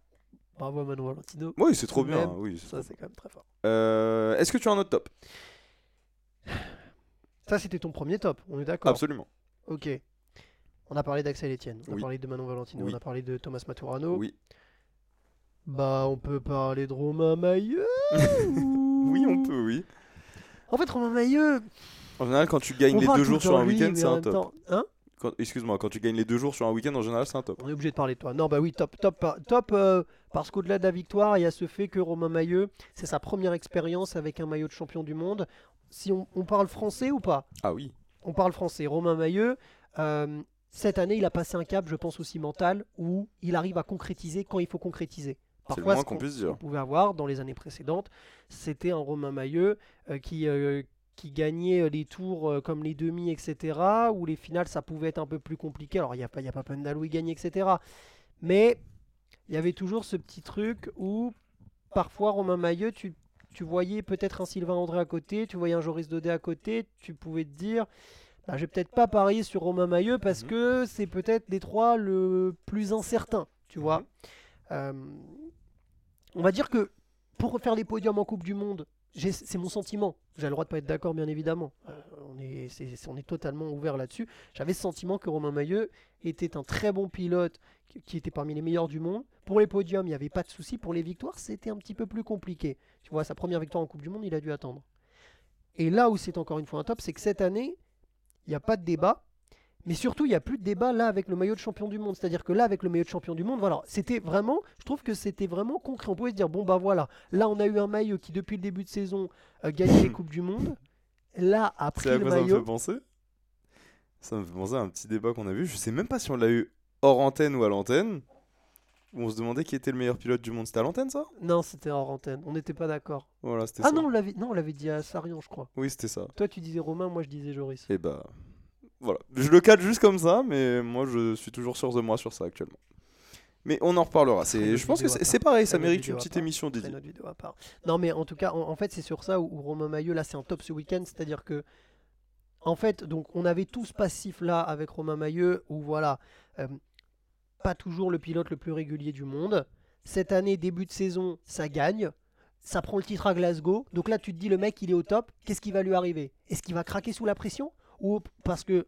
bravo à Manon Valentino. Oui, c'est trop bien. même, Oui, Ça, c'est quand même très fort. Euh, Est-ce que tu as un autre top? Ça, c'était ton premier top, on est d'accord? Absolument. Ok. On a parlé d'Axel Etienne, on Oui. a parlé de Manon Valentino, Oui. on a parlé de Thomas Maturano. Oui. Bah, on peut parler de Romain Mailleux. Oui, on peut, oui. En fait, Romain Mailleux. En général, quand tu gagnes on les deux jours sur un week-end, c'est un top. temps- Hein? Excuse-moi, quand tu gagnes les deux jours sur un week-end, en général, c'est un top. On est obligé de parler de toi. Non, bah oui, top, top, top, euh, parce qu'au-delà de la victoire, il y a ce fait que Romain Mailleux, c'est sa première expérience avec un maillot de champion du monde. Si on, on parle français ou pas? Ah oui. On parle français. Romain Mailleux, euh, cette année, il a passé un cap, je pense aussi mental, où il arrive à concrétiser quand il faut concrétiser. C'est le Parfois, moins ce qu'on dire. qu'on pouvait avoir dans les années précédentes, c'était un Romain Mailleux euh, qui, qui gagnait les tours euh, comme les demi, etc. Où les finales, ça pouvait être un peu plus compliqué. Alors, il n'y a pas, y a pas etc. Mais il y avait toujours ce petit truc où parfois Romain Mailleux, tu, tu voyais peut-être un Sylvain André à côté, tu voyais un Joris Daudet à côté, tu pouvais te dire, bah, je vais peut-être pas parier sur Romain Mailleux parce Mhm. que c'est peut-être des trois le plus incertain, tu vois. Mhm. Euh, on va dire que pour faire les podiums en Coupe du Monde, c'est mon sentiment. J'ai le droit de pas être d'accord, bien évidemment. Euh, on, est, on est totalement ouvert là-dessus. J'avais ce sentiment que Romain Mailleux était un très bon pilote, qui, qui était parmi les meilleurs du monde. Pour les podiums, il n'y avait pas de souci. Pour les victoires, c'était un petit peu plus compliqué. Tu vois, sa première victoire en Coupe du Monde, il a dû attendre. Et là où c'est encore une fois un top, c'est que cette année, il n'y a pas de débat. Mais surtout, il n'y a plus de débat là avec le maillot de champion du monde. C'est-à-dire que là, avec le maillot de champion du monde, voilà, c'était vraiment, je trouve que c'était vraiment concret. On pouvait se dire, bon, bah voilà, là, on a eu un maillot qui, depuis le début de saison, euh, gagnait les Coupes du Monde. Là, a pris C'est à le quoi ça me fait maillot. penser? Ça me fait penser à un petit débat qu'on a vu. Je sais même pas si on l'a eu hors antenne ou à l'antenne. On se demandait qui était le meilleur pilote du monde. C'était à l'antenne ça? Non, c'était hors antenne. On n'était pas d'accord. Voilà, c'était Ah ça. non, on l'avait, non, on l'avait dit à Sarian, je crois. Oui, c'était ça. Toi, tu disais Romain, moi, je disais Joris. Et bah. Voilà. Je le cadre juste comme ça, mais moi je suis toujours sûr de moi sur ça actuellement. Mais on en reparlera. C'est, je pense que c'est, pareil, ça mérite une petite émission dédiée. Non, mais en tout cas, en, en fait, c'est sur ça où, où Romain Maillot, là, c'est un top ce week-end. C'est-à-dire que, en fait, donc, on avait tous passif là avec Romain Maillot, où voilà, euh, pas toujours le pilote le plus régulier du monde. Cette année, début de saison, ça gagne. Ça prend le titre à Glasgow. Donc là, tu te dis, le mec, il est au top. Qu'est-ce qui va lui arriver? Est-ce qu'il va craquer sous la pression? Ou parce que,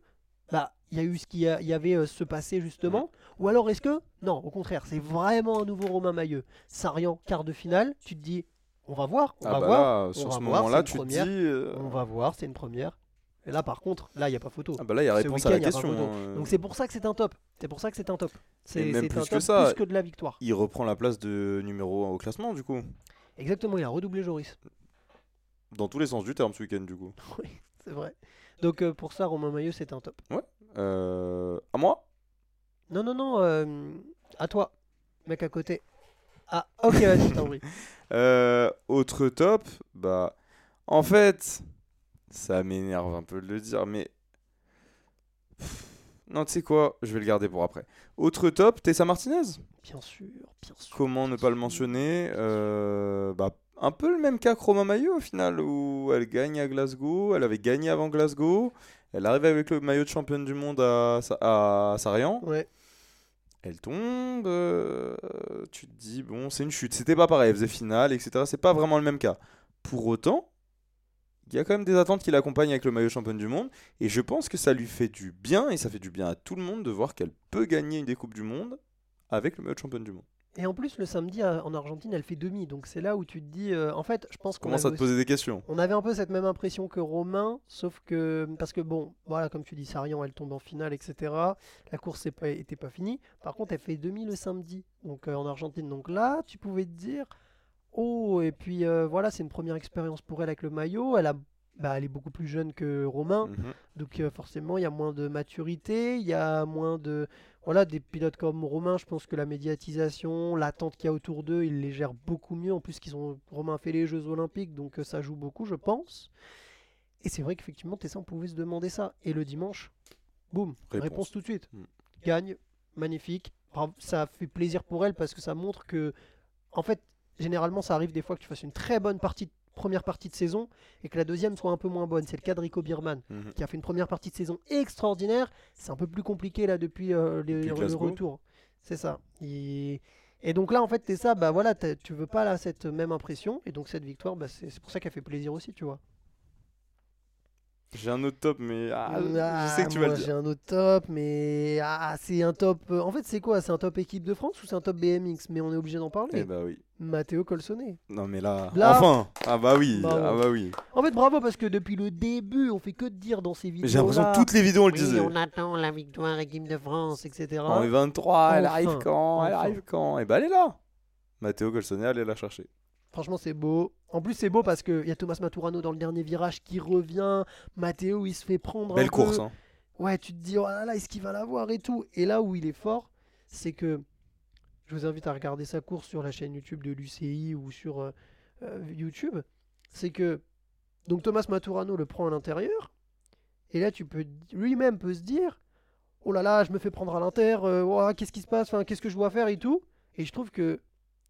bah, il y a eu ce qu'il y, y avait euh, ce passé justement Ou alors est-ce que, non, au contraire, c'est vraiment un nouveau Romain Maillot Sarian, quart de finale, tu te dis, on va voir, on Ah va bah voir, là, sur ce moment-là, c'est tu une te dis. première. euh, on va voir, c'est une première. Et là, par contre, là, il n'y a pas photo. Ah bah là, il y a réponse à la question. hein. Donc c'est pour ça que c'est un top. C'est pour ça que c'est un top. C'est même plus un que ça. plus que de la victoire. Il reprend la place de numéro 1 au classement, du coup. Exactement, il a redoublé Joris. Dans tous les sens du terme ce week-end, du coup. Oui, c'est vrai. Donc euh, pour ça, Romain Maillot, c'est un top. Euh, à moi? Non, non, non, euh, à toi, mec à côté. Ah, ok, vas-y, je t'en prie. Euh, autre top, bah, en fait, ça m'énerve un peu de le dire, mais Pff, non, tu sais quoi, je vais le garder pour après. Autre top, Tessa Martinez? Bien sûr, bien sûr. Comment ne pas le mentionner? Euh, bah, un peu le même cas que Romain Maillot au final, où elle gagne à Glasgow, elle avait gagné avant Glasgow, elle arrive avec le maillot de championne du monde à, à Sarian, Ouais, elle tombe, euh, tu te dis, bon, c'est une chute. C'était pas pareil, elle faisait finale, etc. C'est pas vraiment le même cas. Pour autant, il y a quand même des attentes qui l'accompagnent avec le maillot championne du monde. Et je pense que ça lui fait du bien, et ça fait du bien à tout le monde de voir qu'elle peut gagner une des Coupes du Monde avec le maillot de championne du monde. Et en plus, le samedi à- en Argentine, elle fait demi. Donc c'est là où tu te dis. euh, en fait, je pense qu'on Commence à avait te poser des questions. On avait un peu cette même impression que Romain, sauf que parce que bon, voilà, comme tu dis, Sarian, elle tombe en finale, etc. La course n'était pas, finie. Par contre, elle fait demi le samedi, donc euh, en Argentine. Donc là, tu pouvais te dire, oh, et puis euh, voilà, c'est une première expérience pour elle avec le maillot. Elle a, bah, elle est beaucoup plus jeune que Romain, Mhm. donc euh, forcément, il y a moins de maturité, il y a moins de, voilà, des pilotes comme Romain. Je pense que la médiatisation, l'attente qu'il y a autour d'eux, ils les gèrent beaucoup mieux. En plus, qu'ils ont Romain fait les Jeux Olympiques, donc euh, ça joue beaucoup, je pense. Et c'est vrai qu'effectivement, Tessin pouvait se demander ça. Et le dimanche, boum, réponse, Réponse. tout de suite. Mm. Gagne, magnifique. Ça fait plaisir pour elle parce que ça montre que, en fait, généralement, ça arrive des fois que tu fasses une très bonne partie, première partie de saison et que la deuxième soit un peu moins bonne. C'est le cas de Rico Bierman Mhm. qui a fait une première partie de saison extraordinaire. C'est un peu plus compliqué là depuis, euh, les- Depuis le retour. C'est ça. Et, et donc là, en fait, c'est ça. Bah voilà, tu veux pas là cette même impression. Et donc cette victoire, bah, c'est c'est pour ça qu'elle fait plaisir aussi, tu vois. J'ai un autre top, mais ah, Ah, je sais que tu vas moi, le dire. J'ai un autre top, mais ah, c'est un top. euh, En fait, c'est quoi? C'est un top équipe de France ou c'est un top BMX Mais on est obligé d'en parler. Eh bah oui. Matteo Colsonnet. Non mais là, Là- enfin. Ah bah oui. Bravo. Ah bah oui. En fait, bravo parce que depuis le début, on fait que de dire dans ces vidéos. J'ai l'impression que toutes les vidéos on le Oui, disait. on attend la victoire équipe de France, etc. En 23, elle arrive quand Elle arrive quand? Et bah elle est là. Mathéo Colsonnet, allez la chercher. Franchement, c'est beau. En plus, c'est beau parce qu'il y a Thomas Maturano dans le dernier virage qui revient. Matteo, il se fait prendre un Belle peu. course. Hein. Ouais, tu te dis, oh là là, est-ce qu'il va l'avoir et tout. Et là où il est fort, c'est que je vous invite à regarder sa course sur la chaîne YouTube de l'UCI ou sur euh, euh, YouTube. C'est que donc Thomas Maturano le prend à l'intérieur. Et là, tu peux lui-même peut se dire, oh là là, je me fais prendre à l'inter. euh, ouah, qu'est-ce qui se passe? Enfin, qu'est-ce que je dois faire et tout? Et je trouve que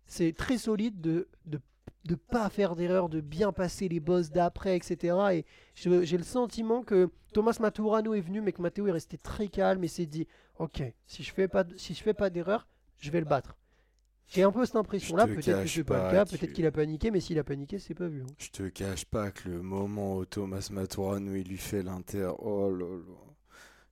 c'est très solide de de de pas faire d'erreur, de bien passer les bosses d'après, etc. Et j'ai le sentiment que Thomas Maturano est venu, mais que Matteo est resté très calme et s'est dit Ok, si je fais pas, de- si je fais pas d'erreur, je vais le battre. J'ai un peu cette impression-là. Peut-être que c'est pas, pas le cas, peut-être qu'il a paniqué, mais s'il a paniqué, c'est pas vu. hein. Je te cache pas que le moment où Thomas Maturano il lui fait l'inter, oh là là.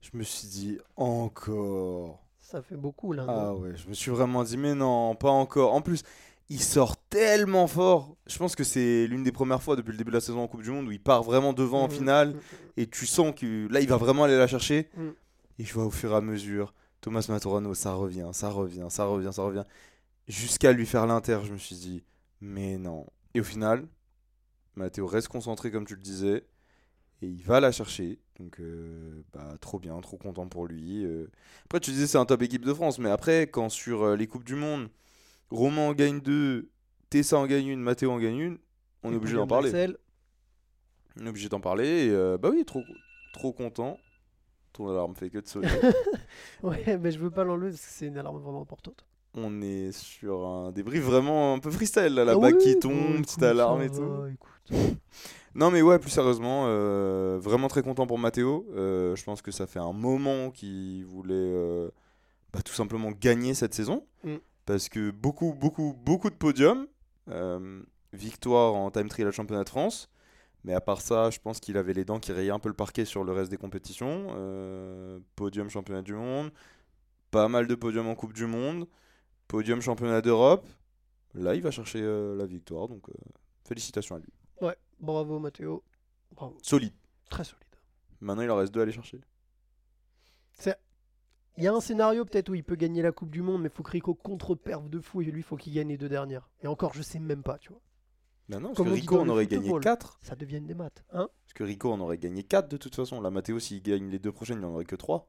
Je me suis dit encore. Ça fait beaucoup là. Ah ouais, je me suis vraiment dit mais non, pas encore. En plus, il sort tellement fort. Je pense que c'est l'une des premières fois depuis le début de la saison en Coupe du Monde où il part vraiment devant en Mhm. finale Mhm. et tu sens que là il va vraiment aller la chercher. Et je vois au fur et à mesure Thomas Maturano, ça revient, ça revient, ça revient, ça revient jusqu'à lui faire l'inter, je me suis dit mais non. Et au final, Matteo reste concentré comme tu le disais et il va la chercher. Donc euh, bah trop bien, trop content pour lui. euh. Après tu disais c'est un top équipe de France, mais après quand sur euh, les coupes du monde, Romain en gagne deux, Tessa en gagne une, Matteo en gagne une, on est obligé d'en parler. On est obligé d'en parler et bah oui, trop trop content. Ton alarme fait que de sonner. Ouais, mais je veux pas l'enlever parce que c'est une alarme vraiment importante. On est sur un débrief vraiment un peu freestyle là, la Ah bague oui, qui tombe, écoute, petite alarme et tout. va, écoute. Non mais ouais, plus sérieusement, euh, vraiment très content pour Matteo. Euh, je pense que ça fait un moment qu'il voulait euh, bah, tout simplement gagner cette saison. Mm. Parce que beaucoup, beaucoup, beaucoup de podiums. Victoire en time trial championnat de France. Mais à part ça, je pense qu'il avait les dents qui rayaient un peu le parquet sur le reste des compétitions. Podium championnat du monde. Pas mal de podiums en Coupe du Monde. Podium championnat d'Europe. Là, il va chercher la victoire. Donc, félicitations à lui. Bravo Matteo. Bravo, Solide. très solide. Maintenant, il en reste deux à aller chercher. Il y a un scénario peut-être où il peut gagner la Coupe du Monde, mais faut que Rico contre-perve de fou et lui, faut qu'il gagne les deux dernières. Et encore, je sais même pas, tu vois. Bah non, parce Comme que Rico en aurait gagné football. 4. Ça devienne des maths, hein Parce que Rico en aurait gagné 4 de toute façon. Là, Matteo, s'il gagne les deux prochaines, il en aurait que 3.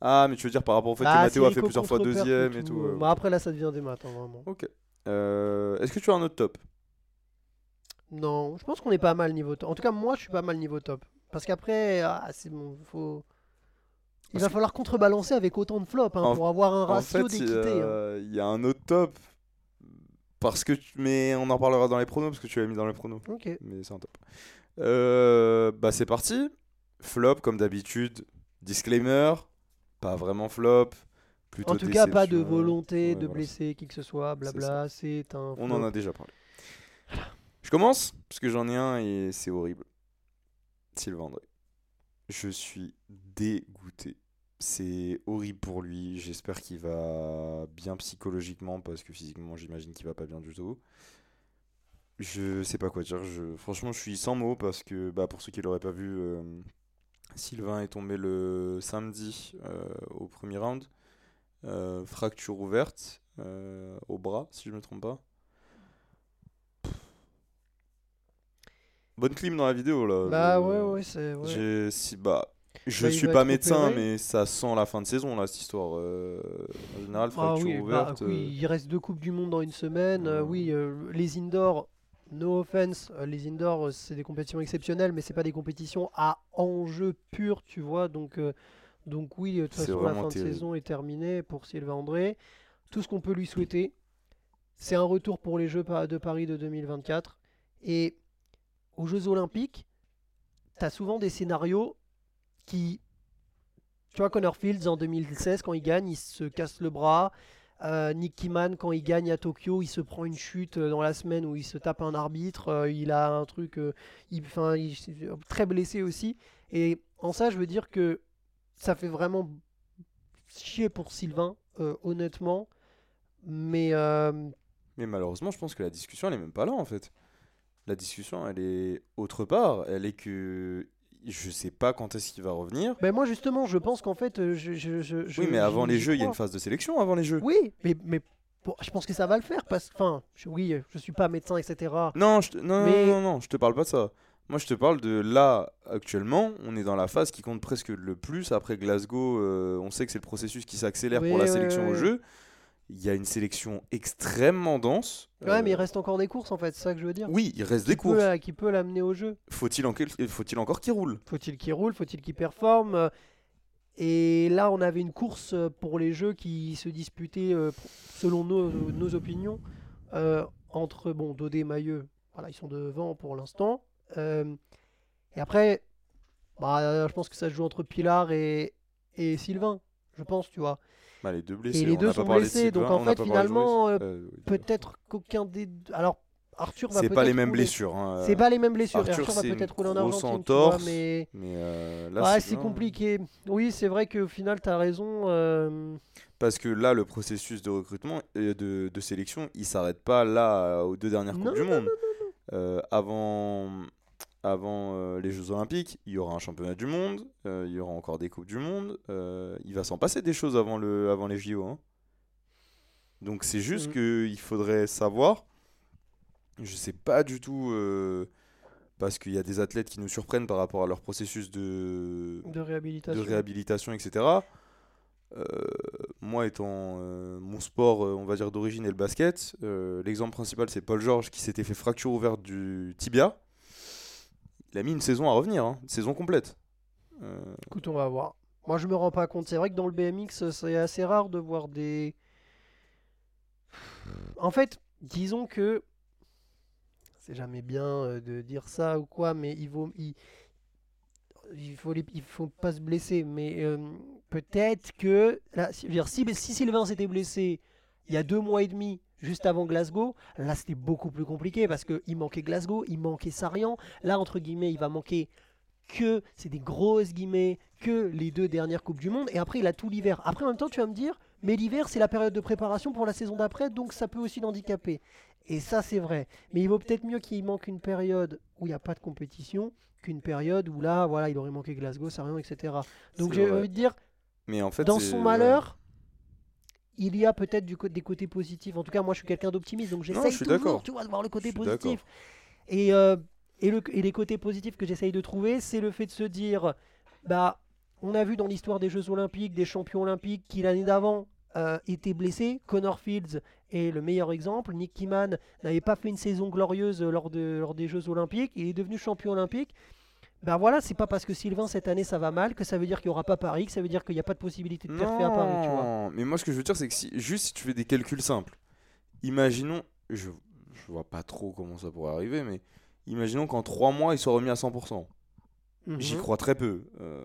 Ah, mais tu veux dire par rapport au fait Bah, que Matteo a fait plusieurs fois deuxième et tout. euh, euh, Bah après là, ça devient des maths, hein, vraiment. Ok. Euh, Est-ce que tu as un autre top? Non, je pense qu'on est pas mal niveau top. En tout cas, moi, je suis pas mal niveau top. Parce qu'après, ah, c'est bon, faut. Il va falloir contrebalancer avec autant de flops hein, En- pour avoir un En ratio fait, d'équité. hein. euh, il y a un autre top. Parce que tu- Mais on en parlera dans les pronos, parce que tu l'as mis dans les pronos. Ok. Mais c'est un top. Euh, bah, c'est parti. Flop, comme d'habitude. Disclaimer. Pas vraiment flop. Plutôt En tout cas, pas de volonté Ouais, de voilà, blesser qui que ce soit, blabla, c'est un. On flop. en a déjà parlé. Je commence parce que j'en ai un et c'est horrible. Sylvain André. Je suis dégoûté. c'est horrible pour lui. J'espère qu'il va bien psychologiquement parce que physiquement, j'imagine qu'il va pas bien du tout. Je sais pas quoi dire. Je... Franchement, je suis sans mots parce que, bah, pour ceux qui l'auraient pas vu, euh, Sylvain est tombé le samedi euh, au premier round. Euh, fracture ouverte au bras, si je me trompe pas. Bonne clim dans la vidéo là. Bah ouais, ouais, c'est. Ouais. Si, bah, je suis pas médecin, mais ça sent la fin de saison, là, cette histoire. Euh, en général, ah fracture bah, ouverte. oui, il reste deux Coupes du Monde dans une semaine. oui, les indoors, No offense, euh, les indoors, euh, c'est des compétitions exceptionnelles, mais c'est pas des compétitions à enjeu pur, tu vois. Donc, euh, donc oui, de toute façon, la fin de saison est terminée pour Sylvain André. Tout ce qu'on peut lui souhaiter, c'est un retour pour les Jeux de Paris de 2024. Et aux Jeux Olympiques, tu as souvent des scénarios qui. Tu vois, Connor Fields en 2016, quand il gagne, il se casse le bras. Euh, Nick quand il gagne à Tokyo, il se prend une chute euh, dans la semaine où il se tape un arbitre. Euh, il a un truc. il, enfin, il, très blessé aussi. Et en ça, je veux dire que ça fait vraiment chier pour Sylvain, honnêtement. Mais. Mais malheureusement, je pense que la discussion, elle est même pas là en fait. La discussion, elle est autre part. Elle est que je sais pas quand est-ce qu'il va revenir. Ben moi justement, je pense qu'en fait, euh, je, je, oui, mais avant les jeux, il y a une phase de sélection avant les jeux. Oui, mais mais je pense que ça va le faire parce, enfin, oui, je suis pas médecin, etc. Non, je non, non, non, non, je te parle pas de ça. Moi, je te parle de là actuellement. On est dans la phase qui compte presque le plus après Glasgow. Euh, on sait que c'est le processus qui s'accélère pour la sélection au jeu il y a une sélection extrêmement dense. Ouais, mais il euh, reste encore des courses en fait, c'est ça que je veux dire. Oui, il reste des courses. qui peut l'amener au jeu. Faut-il faut encore qu'il roule? Faut-il qu'il roule Faut-il qu'il performe? Et là, on avait une course pour les jeux qui se disputaient, euh, selon nos, opinions, euh, entre bon, Dodé et Mailleux. Voilà, ils sont devant pour l'instant. et après, bah, je pense que ça se joue entre Pilar et, et Sylvain, je pense, tu vois. Bah, les deux blessés. Et les deux sont blessés, donc en fait, finalement, euh, euh, peut-être qu'aucun des deux. Alors, Arthur va C'est pas les mêmes blessures. Hein. C'est pas les mêmes blessures. Arthur, Arthur va peut-être rouler en Argentine. Torse, mais, mais euh, là, c'est compliqué. Oui, c'est vrai qu'au final, tu as raison. Parce que là, le processus de recrutement, de, de sélection, il s'arrête pas là aux deux dernières Coupes du Monde. avant, avant euh, les Jeux Olympiques, il y aura un championnat du monde, euh, il y aura encore des Coupes du Monde. Euh, il va s'en passer des choses avant, le, avant les JO. Hein. Donc c'est juste mm. qu'il faudrait savoir. Je sais pas du tout. parce qu'il y a des athlètes qui nous surprennent par rapport à leur processus de, de, réhabilitation. de réhabilitation, etc. moi étant mon sport, on va dire d'origine est le basket, l'exemple principal c'est Paul Georges qui s'était fait fracture ouverte du tibia il a mis une saison à revenir, hein, une saison complète. Euh, Écoute, on va voir. Moi, je me rends pas compte. C'est vrai que dans le BMX, c'est assez rare de voir des. En fait, disons que. C'est jamais bien euh, de dire ça ou quoi, mais il vaut. Faut, il faut pas se blesser, mais euh, peut-être que. Là, si, si Sylvain s'était blessé il y a deux mois et demi, juste avant Glasgow, là c'était beaucoup plus compliqué parce qu'il manquait Glasgow, il manquait Sarian. Là, entre guillemets, il va manquer que, c'est des grosses guillemets, que les deux dernières Coupes du Monde. Et après, il a tout l'hiver. Après, en même temps, tu vas me dire, mais l'hiver, c'est la période de préparation pour la saison d'après, donc ça peut aussi l'handicaper. Et ça, c'est vrai. Mais il vaut peut-être mieux qu'il manque une période où il n'y a pas de compétition qu'une période où là, voilà, il aurait manqué Glasgow, Sarian, etc. Donc j'ai envie de dire, mais en fait, dans son malheur, il y a peut-être des côtés positifs. En tout cas, moi, je suis quelqu'un d'optimiste, donc j'essaye toujours, tu vois, de voir le côté positif. Et, euh, et, le, et, les côtés positifs que j'essaye de trouver, c'est le fait de se dire, bah, on a vu dans l'histoire des Jeux Olympiques, des champions olympiques, qui l'année d'avant euh, étaient blessés. Connor Fields est le meilleur exemple. Nick Kiman n'avait pas fait une saison glorieuse lors, de, lors des Jeux Olympiques. Il est devenu champion olympique ben voilà, c'est pas parce que Sylvain cette année ça va mal que ça veut dire qu'il n'y aura pas Paris, que ça veut dire qu'il n'y a pas de possibilité de faire à Paris, tu vois. Mais moi ce que je veux dire c'est que si, juste si tu fais des calculs simples, imaginons, je, je vois pas trop comment ça pourrait arriver, mais imaginons qu'en 3 mois il soit remis à 100%. J'y mhm. crois très peu. Euh,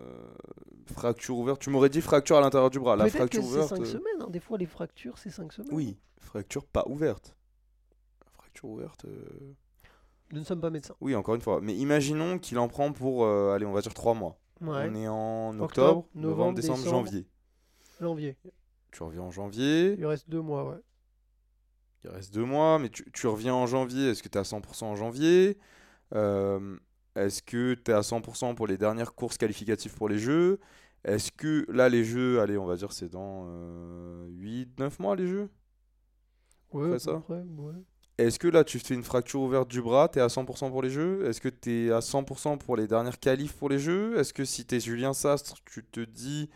fracture ouverte, tu m'aurais dit fracture à l'intérieur du bras. La fracture ouverte. C'est 5 euh, semaines, hein. des fois les fractures c'est 5 semaines. Oui, fracture pas ouverte. Fracture ouverte. Euh, nous ne sommes pas médecins. Oui, encore une fois. Mais imaginons qu'il en prend pour, euh, allez, on va dire 3 mois. Ouais. On est en Octobre, octobre, novembre, novembre, décembre, décembre. janvier. Janvier. Tu reviens en janvier, Il reste deux mois, ouais. il reste deux mois, mais tu, tu reviens en janvier. Est-ce que tu es à 100% en janvier? Euh, Est-ce que tu es à 100% pour les dernières courses qualificatives pour les Jeux? Est-ce que là, les Jeux, allez, on va dire c'est dans 8-9 mois les Jeux? Ouais, ça près, ouais. Est-ce que là, tu fais une fracture ouverte du bras, tu es à 100% pour les Jeux? Est-ce que tu es à 100% pour les dernières qualifs pour les Jeux? Est-ce que si tu es Julien Sastre, tu te dis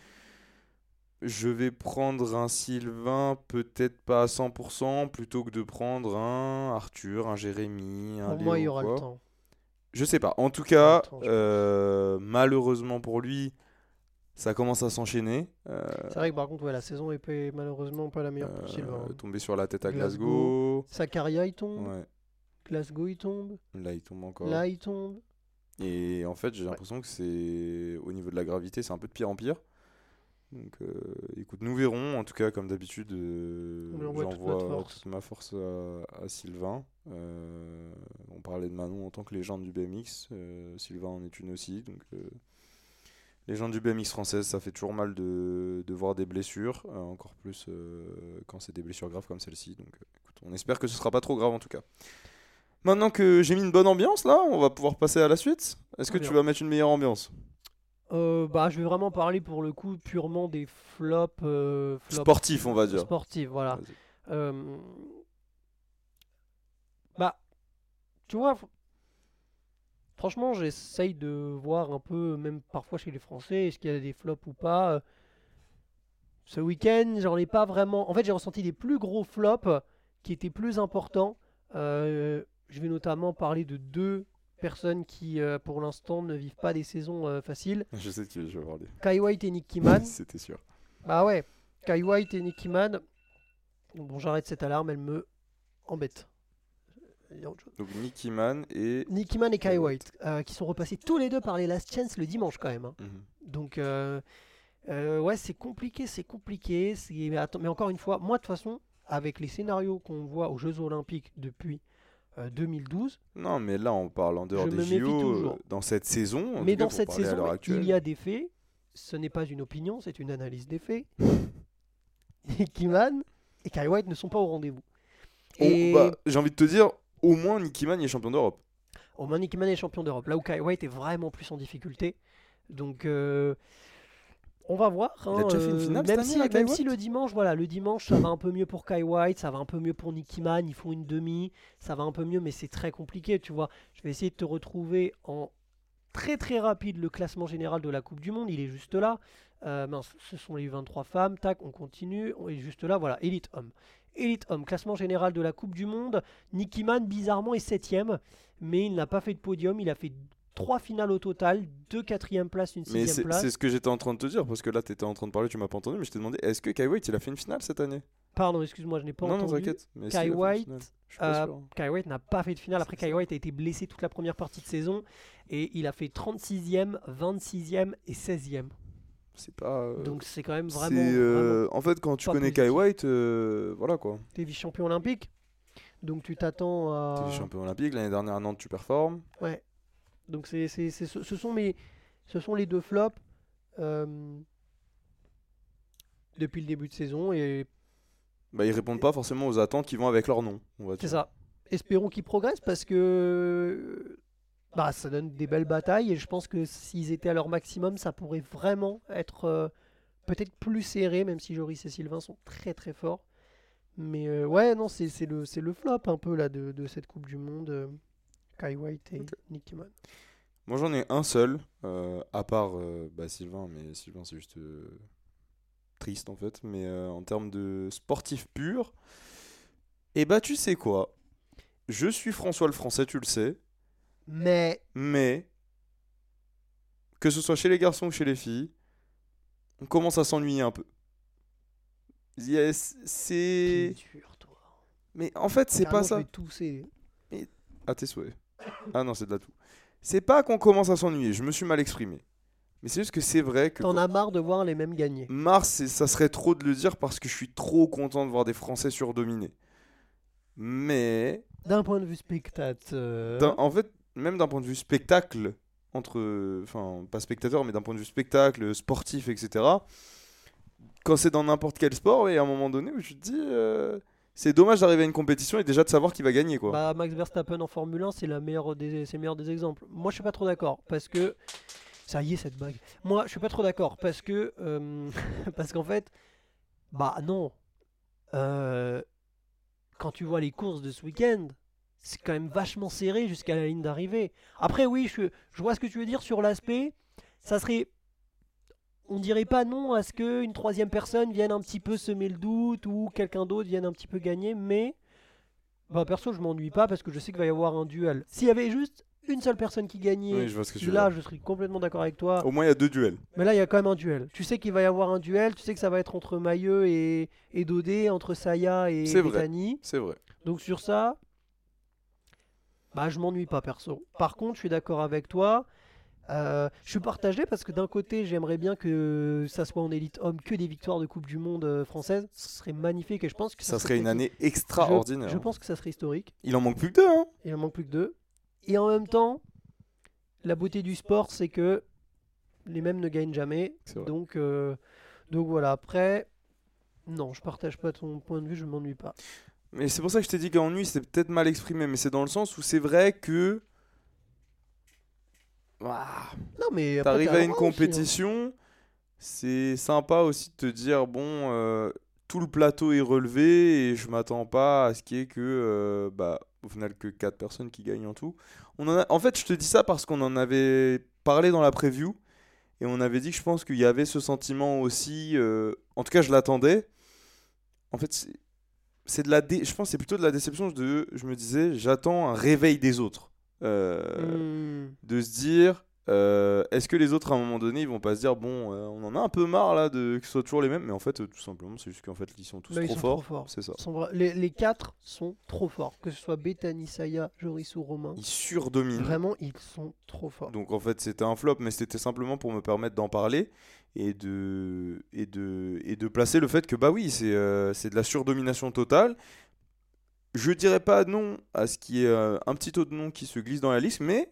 je vais prendre un Sylvain, peut-être pas à 100%, plutôt que de prendre un Arthur, un Jérémy, un Pour moi, il y aura quoi? le temps. Je sais pas. En tout cas, temps, euh, malheureusement pour lui, ça commence à s'enchaîner. Euh, C'est vrai que par contre, ouais, la saison est malheureusement pas la meilleure pour euh, Sylvain. hein. tomber sur la tête à Glasgow. Glasgow. Sakaria, il tombe. Ouais, Glasgow, il tombe. là il tombe encore. Là, il tombe. Et en fait, j'ai Ouais. l'impression que c'est au niveau de la gravité, c'est un peu de pire en pire. Donc, euh, écoute, nous verrons. En tout cas, comme d'habitude, euh, toute j'envoie toute ma force à, à Sylvain. Euh, on parlait de Manon en tant que légende du BMX. Sylvain en est une aussi. Donc, légende du BMX française, ça fait toujours mal de, de voir des blessures, encore plus quand c'est des blessures graves comme celle-ci. Donc, on espère que ce sera pas trop grave en tout cas. Maintenant que j'ai mis une bonne ambiance là, on va pouvoir passer à la suite. Est-ce que tu vas mettre une meilleure ambiance? Euh, bah, je vais vraiment parler pour le coup purement des flops. euh, flops Sportif, on va dire. Sportifs, voilà. Euh, Bah, tu vois, franchement, j'essaye de voir un peu, même parfois chez les Français, est-ce qu'il y a des flops ou pas. Ce week-end, j'en ai pas vraiment. En fait, j'ai ressenti des plus gros flops qui étaient plus importants. Euh, je vais notamment parler de deux personnes qui, euh, pour l'instant, ne vivent pas des saisons euh, faciles. Je sais qui je vais parler. Kai White et Nick Kiman. C'était sûr. Bah ouais, Kai White et Nicky Mann. Bon, j'arrête cette alarme, elle me embête. Donc Nicky Man et. Nicky Mann et Kai White, euh, qui sont repassés tous les deux par les Last Chance le dimanche quand même. hein. Mhm. Donc, ouais, c'est compliqué, c'est compliqué. Mais, attends, mais encore une fois, moi de toute façon, avec les scénarios qu'on voit aux Jeux Olympiques depuis euh, 2012, Non, mais là, on parle en dehors des JO. euh, Dans cette saison. mais cas, dans cette saison, il y a des faits. Ce n'est pas une opinion, c'est une analyse des faits. Nicky Mann et Kai White ne sont pas au rendez-vous. Et bah, J'ai envie de te dire, au moins Nicky Man est champion d'Europe. au moins Nicky Mann est champion d'Europe. Là où Kai White est vraiment plus en difficulté. Donc euh, on va voir. Hein, euh, finale même si, même le dimanche, voilà, le dimanche, ça va un peu mieux pour Kai White, ça va un peu mieux pour Nicky Mann. Ils font une demi, ça va un peu mieux, mais c'est très compliqué, tu vois. Je vais essayer de te retrouver en très très rapide le classement général de la Coupe du Monde. Il est juste là. Euh, mince, ce sont les 23 femmes. Tac, on continue. On est juste là. Voilà, élite homme. Élite homme, classement général de la Coupe du Monde. Nicky Mann, bizarrement, est 7ème, mais il n'a pas fait de podium. Il a fait trois finales au total, deux quatrième places, une Mais sixième c'est place. c'est ce que j'étais en train de te dire, parce que là, tu étais en train de parler, tu m'as pas entendu, mais je t'ai demandé est-ce que Kai White il a fait une finale cette année? Pardon, excuse-moi, je n'ai pas Non, non, entendu. t'inquiète. Kai White, euh. Kai White n'a pas fait de finale. Après, Kai. White a été blessé toute la première partie de saison et il a fait 36e, 26e et 16e. C'est pas. euh, Donc c'est quand même vraiment. euh, En fait, quand tu connais Kai. White, euh, voilà quoi. T'es vice-champion olympique? Donc tu t'attends à. T'es champion olympique, l'année dernière à Nantes, tu performes. Ouais. Donc c'est, c'est, c'est- ce, ce sont mes, ce sont les deux flops euh, depuis le début de saison et Bah, ils répondent pas forcément aux attentes qui vont avec leur nom, on va c'est ça. Espérons qu'ils progressent parce que bah ça donne des belles batailles et je pense que s'ils étaient à leur maximum, ça pourrait vraiment être euh, peut-être plus serré, même si Joris et Sylvain sont très très forts. Mais euh, ouais, non, c'est, c'est le, c'est le flop un peu là de, de cette Coupe du Monde. Kai White et Ok. Nicky Mann. Moi j'en ai un seul, euh, à part euh, bah, Sylvain, mais Sylvain c'est juste euh, triste en fait. Mais euh, en termes de sportif pur, et bah tu sais quoi? Je suis François le Français, tu le sais, Mais mais que ce soit chez les garçons ou chez les filles, on commence à s'ennuyer un peu. Yes, c'est. Mais en fait, c'est pas ça. tousser. À tes souhaits. Ah non, c'est de la tout. C'est pas qu'on commence à s'ennuyer, je me suis mal exprimé. Mais c'est juste que c'est vrai que. T'en as marre de voir les mêmes gagner. Mars, ça serait trop de le dire parce que je suis trop content de voir des Français surdominés. Mais, D'un point de vue spectateur. en fait, même d'un point de vue spectacle, entre, enfin, pas spectateur, mais d'un point de vue spectacle, sportif, etc. Quand c'est dans n'importe quel sport, et à un moment donné où je te dis, euh, c'est dommage d'arriver à une compétition et déjà de savoir qui va gagner, quoi. Bah, Max Verstappen en Formule 1, c'est des, le meilleur des exemples. Moi, je suis pas trop d'accord parce que ça y est cette bague. Moi, je suis pas trop d'accord parce que euh, parce qu'en fait, bah non. Euh, quand tu vois les courses de ce week-end, c'est quand même vachement serré jusqu'à la ligne d'arrivée. Après, oui, je vois ce que tu veux dire sur l'aspect. Ça serait on dirait pas non à ce qu'une troisième personne vienne un petit peu semer le doute ou quelqu'un d'autre vienne un petit peu gagner, mais bah, perso, je m'ennuie pas parce que je sais qu'il va y avoir un duel. S'il y avait juste une seule personne qui gagnait, Oui, je que là, je serais complètement d'accord avec toi. Au moins, il y a deux duels. Mais là, il y a quand même un duel. Tu sais qu'il va y avoir un duel, tu sais que ça va être entre Mailleux et, et Dodé, entre Saya et. Bethany. C'est vrai. Donc sur ça, bah je m'ennuie pas perso. Par contre, je suis d'accord avec toi. Euh, je suis partagé parce que d'un côté, j'aimerais bien que ça soit en élite homme que des victoires de Coupe du Monde euh, française. Ce serait magnifique et je pense que Ça serait une année extraordinaire. Je, je pense que ça serait historique. Il en manque plus que deux, hein. Il en manque plus que deux. Et en même temps, la beauté du sport, c'est que les mêmes ne gagnent jamais. Donc, euh, donc voilà. Après, non, je partage pas ton point de vue. Je m'ennuie pas. Mais c'est pour ça que je t'ai dit qu'ennui, c'est peut-être mal exprimé, mais c'est dans le sens où c'est vrai que. Ouah, Non, mais T'arrives à une hein. compétition, c'est sympa aussi de te dire bon, euh, tout le plateau est relevé et je m'attends pas à ce qu'il y ait que, euh, bah, au final, que 4 personnes qui gagnent en tout. On en, a- en fait, je te dis ça parce qu'on en avait parlé dans la preview et on avait dit que je pense qu'il y avait ce sentiment aussi. euh, en tout cas, je l'attendais. En fait, c'est- de la dé- je pense c'est plutôt de la déception de je me disais j'attends un réveil des autres Euh, Hmm. de se dire euh, est-ce que les autres à un moment donné ils vont pas se dire bon euh, on en a un peu marre là de que ce soit toujours les mêmes mais en fait tout simplement c'est juste qu'en fait ils sont tous Bah, ils trop, sont forts, trop forts. c'est ça sont les, les quatre sont trop forts. Que ce soit Bethany, Saya, Joris ou Romain. ils surdominent Vraiment, ils sont trop forts. donc en fait c'était un flop mais c'était simplement pour me permettre d'en parler et de et de et de placer le fait que bah oui c'est euh, c'est de la surdomination totale je dirais pas non à ce qui est euh, un petit autre nom qui se glisse dans la liste mais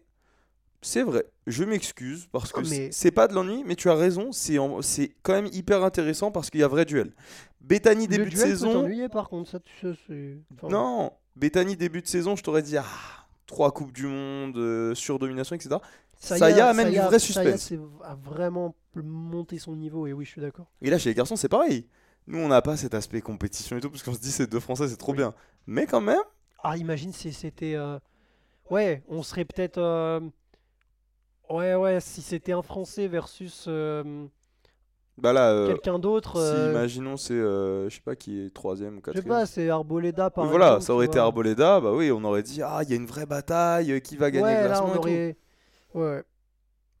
c'est vrai, je m'excuse parce que Ah, mais- c'est- pas de l'ennui, mais tu as raison, c'est en- c'est quand même hyper intéressant parce qu'il y a vrai duel. Bethany le début de duel saison, t'ennuyer par contre, ça tu sais, enfin, non, Bethany début de saison, je t'aurais dit ah, trois coupes du monde, euh, surdomination, etc. Saya amène du vrai Saya, suspense. c'est- a vraiment monté son niveau et oui, je suis d'accord. Et là chez les garçons c'est pareil. Nous on n'a pas cet aspect compétition et tout parce qu'on se dit c'est deux Français c'est trop Oui. bien. Mais quand même, Ah, imagine si c'était. euh, Ouais, on serait peut-être. euh, Ouais, ouais, si c'était un Français versus euh, bah là, euh, quelqu'un d'autre. si imaginons c'est je sais pas qui est troisième ou Je sais quatrième. pas, c'est Arboleda par Oui, voilà, exemple, ça aurait été. Arboleda, bah oui, on aurait dit ah il y a une vraie bataille, qui va gagner Ouais, le là classement on et tout. aurait. Ouais,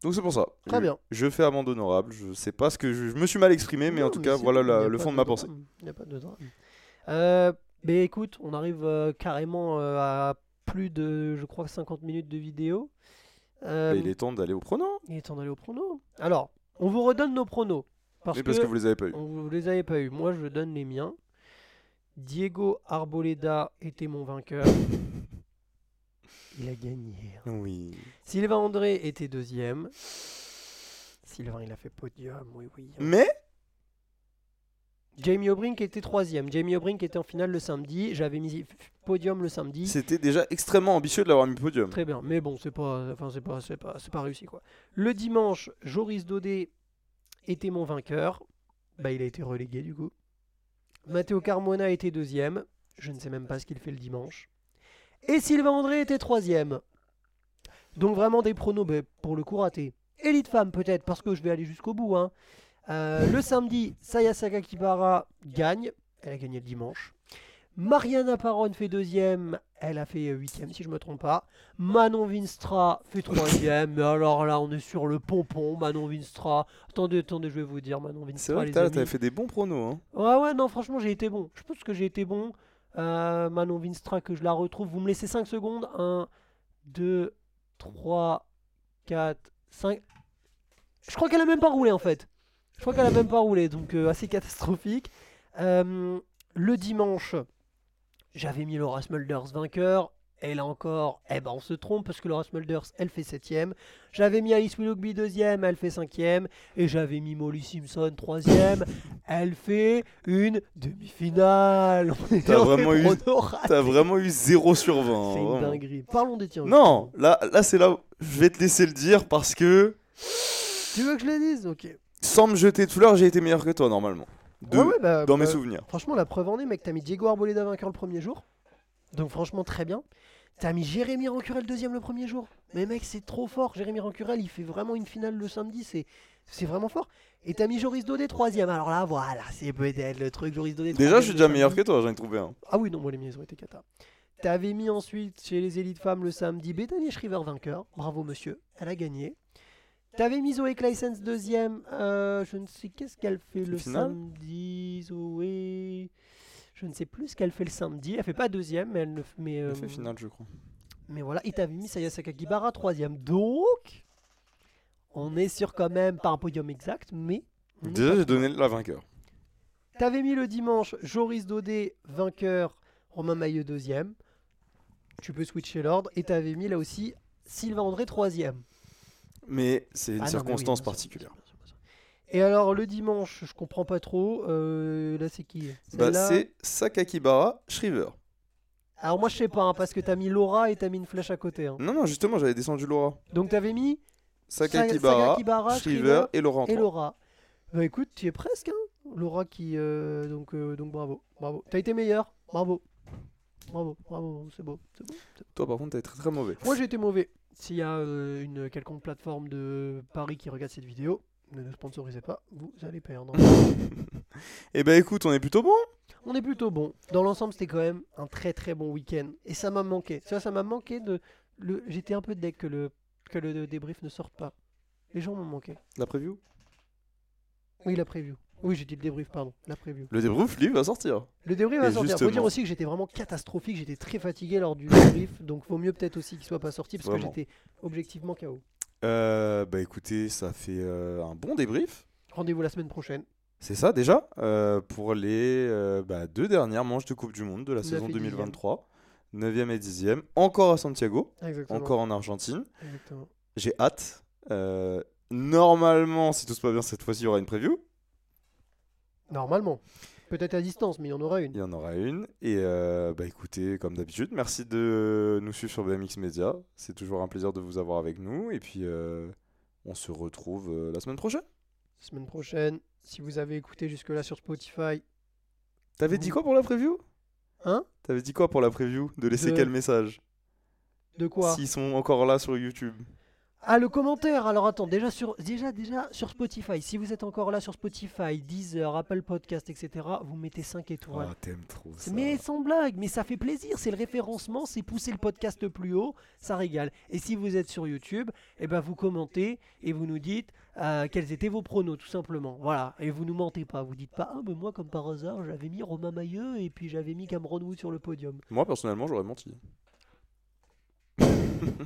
Donc c'est pour ça. très bien. Je fais amende honorable. Je sais pas ce que je, je me suis mal exprimé, mais en tout cas voilà la- le fond de ma pensée. drame, y a pas de drame. Euh, mais écoute, on arrive euh, carrément euh, à plus de, je crois, 50 minutes de vidéo. Euh, Bah, il est temps d'aller au pronom. il est temps d'aller au prono. Alors, on vous redonne nos pronos. Parce, Oui, parce que vous les avez pas eu. on vous les avez pas eu. Moi, je donne les miens. Diego Arboleda était mon vainqueur. Il a gagné. Oui. Sylvain André était deuxième. Sylvain, il a fait podium, oui, oui. Mais Jamie O'Brien était troisième. Jamie O'Brien était en finale le samedi. J'avais mis podium le samedi. c'était déjà extrêmement ambitieux de l'avoir mis podium. Très bien, mais bon, c'est pas, enfin c'est pas, c'est pas, c'est pas réussi quoi. Le dimanche, Joris Dodé était mon vainqueur. Bah, il a été relégué du coup. Matteo Carmona était deuxième. Je ne sais même pas ce qu'il fait le dimanche. Et Sylvain André était troisième. Donc vraiment des pronos bah, pour le coup ratés. Elite femme peut-être parce que je vais aller jusqu'au bout. hein. Euh, le samedi, Saya Sakakibara gagne. Elle a gagné le dimanche. Mariana Paron fait deuxième. Elle a fait euh, huitième si je me trompe pas. Manon Vinstra fait troisième. Mais alors là, on est sur le pompon. Manon Vinstra. Attendez, attendez, je vais vous dire Manon C'est Vinstra. vrai les que t'avais fait des bons pronos. Hein. Ouais, ouais, non, franchement, j'ai été bon. Je pense que j'ai été bon. Euh, Manon Vinstra, que je la retrouve. Vous me laissez 5 secondes. 1, 2, 3, 4, 5. Je crois qu'elle a même pas roulé en fait. Je crois qu'elle a même pas roulé, donc euh, assez catastrophique. Euh, le dimanche, j'avais mis Laura Smulders vainqueur. Et là encore, eh ben on se trompe parce que Laura Smulders, elle fait septième. J'avais mis Alice Willoughby deuxième, elle fait cinquième. Et j'avais mis Molly Simpson troisième, elle fait une demi-finale. On est T'as vraiment eu-. T'as vraiment eu 0 sur 20. C'est une dinguerie. Parlons des tiens. Non, là, là c'est là où je vais te laisser le dire parce que Tu veux que je le dise? Ok. sans me jeter de fleurs, j'ai été meilleur que toi normalement. De- Ouais, ouais, bah, dans mes bah, souvenirs. Franchement, la preuve en est, mec, t'as mis Diego Arboleda vainqueur le premier jour. Donc franchement, très bien. T'as mis Jérémy Rancurel deuxième le premier jour. Mais mec, c'est trop fort. Jérémy Rancurel, il fait vraiment une finale le samedi. C'est c'est vraiment fort. Et t'as mis Joris Daudet troisième. Alors là, voilà, c'est peut-être le truc. Joris Daudet Déjà, je suis le déjà meilleur que toi, j'en ai trouvé un. Ah oui, non, moi les miens, ils ont été cata. T'avais mis ensuite chez les élites femmes le samedi Bethany Shriver vainqueur. Bravo monsieur, elle a gagné. T'avais mis Zoé Claessens deuxième. euh, je ne sais qu'est-ce qu'elle fait le Finale samedi. Zoé. Je ne sais plus ce qu'elle fait le samedi. Elle fait pas deuxième, mais elle ne mais, Elle euh, fait finale, je crois. mais voilà. Et t'avais mis Saya Sakakibara troisième. Donc, on est sur quand même pas un podium exact, mais. Déjà, j'ai donné la vainqueur. T'avais mis le dimanche Joris Daudet vainqueur, Romain Maillot deuxième. Tu peux switcher l'ordre. Et t'avais mis là aussi Sylvain André troisième. Mais c'est une Ah non, mais oui, circonstance sûr, particulière. Et alors le dimanche, je comprends pas trop. euh, là c'est qui? Bah, c'est Sakakibara Shriver. Alors moi je sais pas hein, parce que t'as mis Laura et t'as mis une flèche à côté. hein. Non, non, justement, j'avais descendu Laura. Donc t'avais mis Sakakibara, Sakakibara, Shriver Shriver et Laura en et trois. Laura. Bah écoute, tu es presque. Hein Laura qui euh, donc euh, donc bravo, bravo. T'as été meilleur, bravo, bravo, bravo. C'est beau, c'est beau. Toi, par contre, t'as été très très mauvais. Moi j'ai été mauvais. S'il y a euh, une quelconque plateforme de Paris qui regarde cette vidéo, ne nous sponsorisez pas, vous allez perdre. Eh ben, écoute, on est plutôt bon. On est plutôt bon. Dans l'ensemble, c'était quand même un très très bon week-end. Et ça m'a manqué. Ça, ça m'a manqué de. Le... J'étais un peu deck que le... que le débrief ne sorte pas. Les gens m'ont manqué. La preview? Oui, la preview. Oui, j'ai dit le débrief, pardon. La preview. Le débrief, lui, va sortir. Le débrief va Et sortir. Faut justement. dire aussi que j'étais vraiment catastrophique. J'étais très fatigué lors du débrief. donc vaut mieux peut-être aussi qu'il soit pas sorti parce Vraiment. que j'étais objectivement KO. Euh, bah écoutez, ça fait euh, un bon débrief. Rendez-vous la semaine prochaine. C'est ça déjà euh, pour les bah, deux dernières manches de Coupe du Monde de la saison et 2023. 9e et 10e. Encore à Santiago, Exactement. encore en Argentine. J'ai hâte. Normalement, si tout se passe bien cette fois-ci, il y aura une preview. Normalement. Peut-être à distance, mais il y en aura une. Il y en aura une. Et euh, bah écoutez, comme d'habitude, merci de nous suivre sur BMX Media. C'est toujours un plaisir de vous avoir avec nous. Et puis, euh, on se retrouve euh, la semaine prochaine. Semaine prochaine, si vous avez écouté jusque-là sur Spotify, T'avais dit quoi pour la preview? Hein? T'avais dit quoi pour la preview? De laisser De- quel message? De quoi? S'ils sont encore là sur YouTube. Ah, le commentaire Alors attends, déjà sur, déjà, déjà sur Spotify, si vous êtes encore là sur Spotify, Deezer, Apple Podcast, etc., vous mettez 5 étoiles. Ah, t'aimes trop ça. Mais sans blague, mais ça fait plaisir, c'est le référencement, c'est pousser le podcast plus haut, ça régale. Et si vous êtes sur YouTube, eh ben vous commentez et vous nous dites euh, quels étaient vos pronos, tout simplement. Voilà, et vous nous mentez pas, vous dites pas ah mais moi comme par hasard j'avais mis Romain Mailleux et puis j'avais mis Cameron Wood sur le podium, Moi, personnellement, j'aurais menti.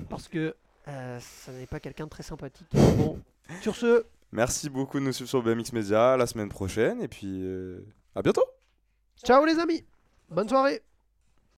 parce que euh, ça n'est pas quelqu'un de très sympathique. Bon, sur ce, Merci beaucoup de nous suivre sur BMX Media. La semaine prochaine. Et puis, euh, à bientôt ciao les amis, bonne soirée.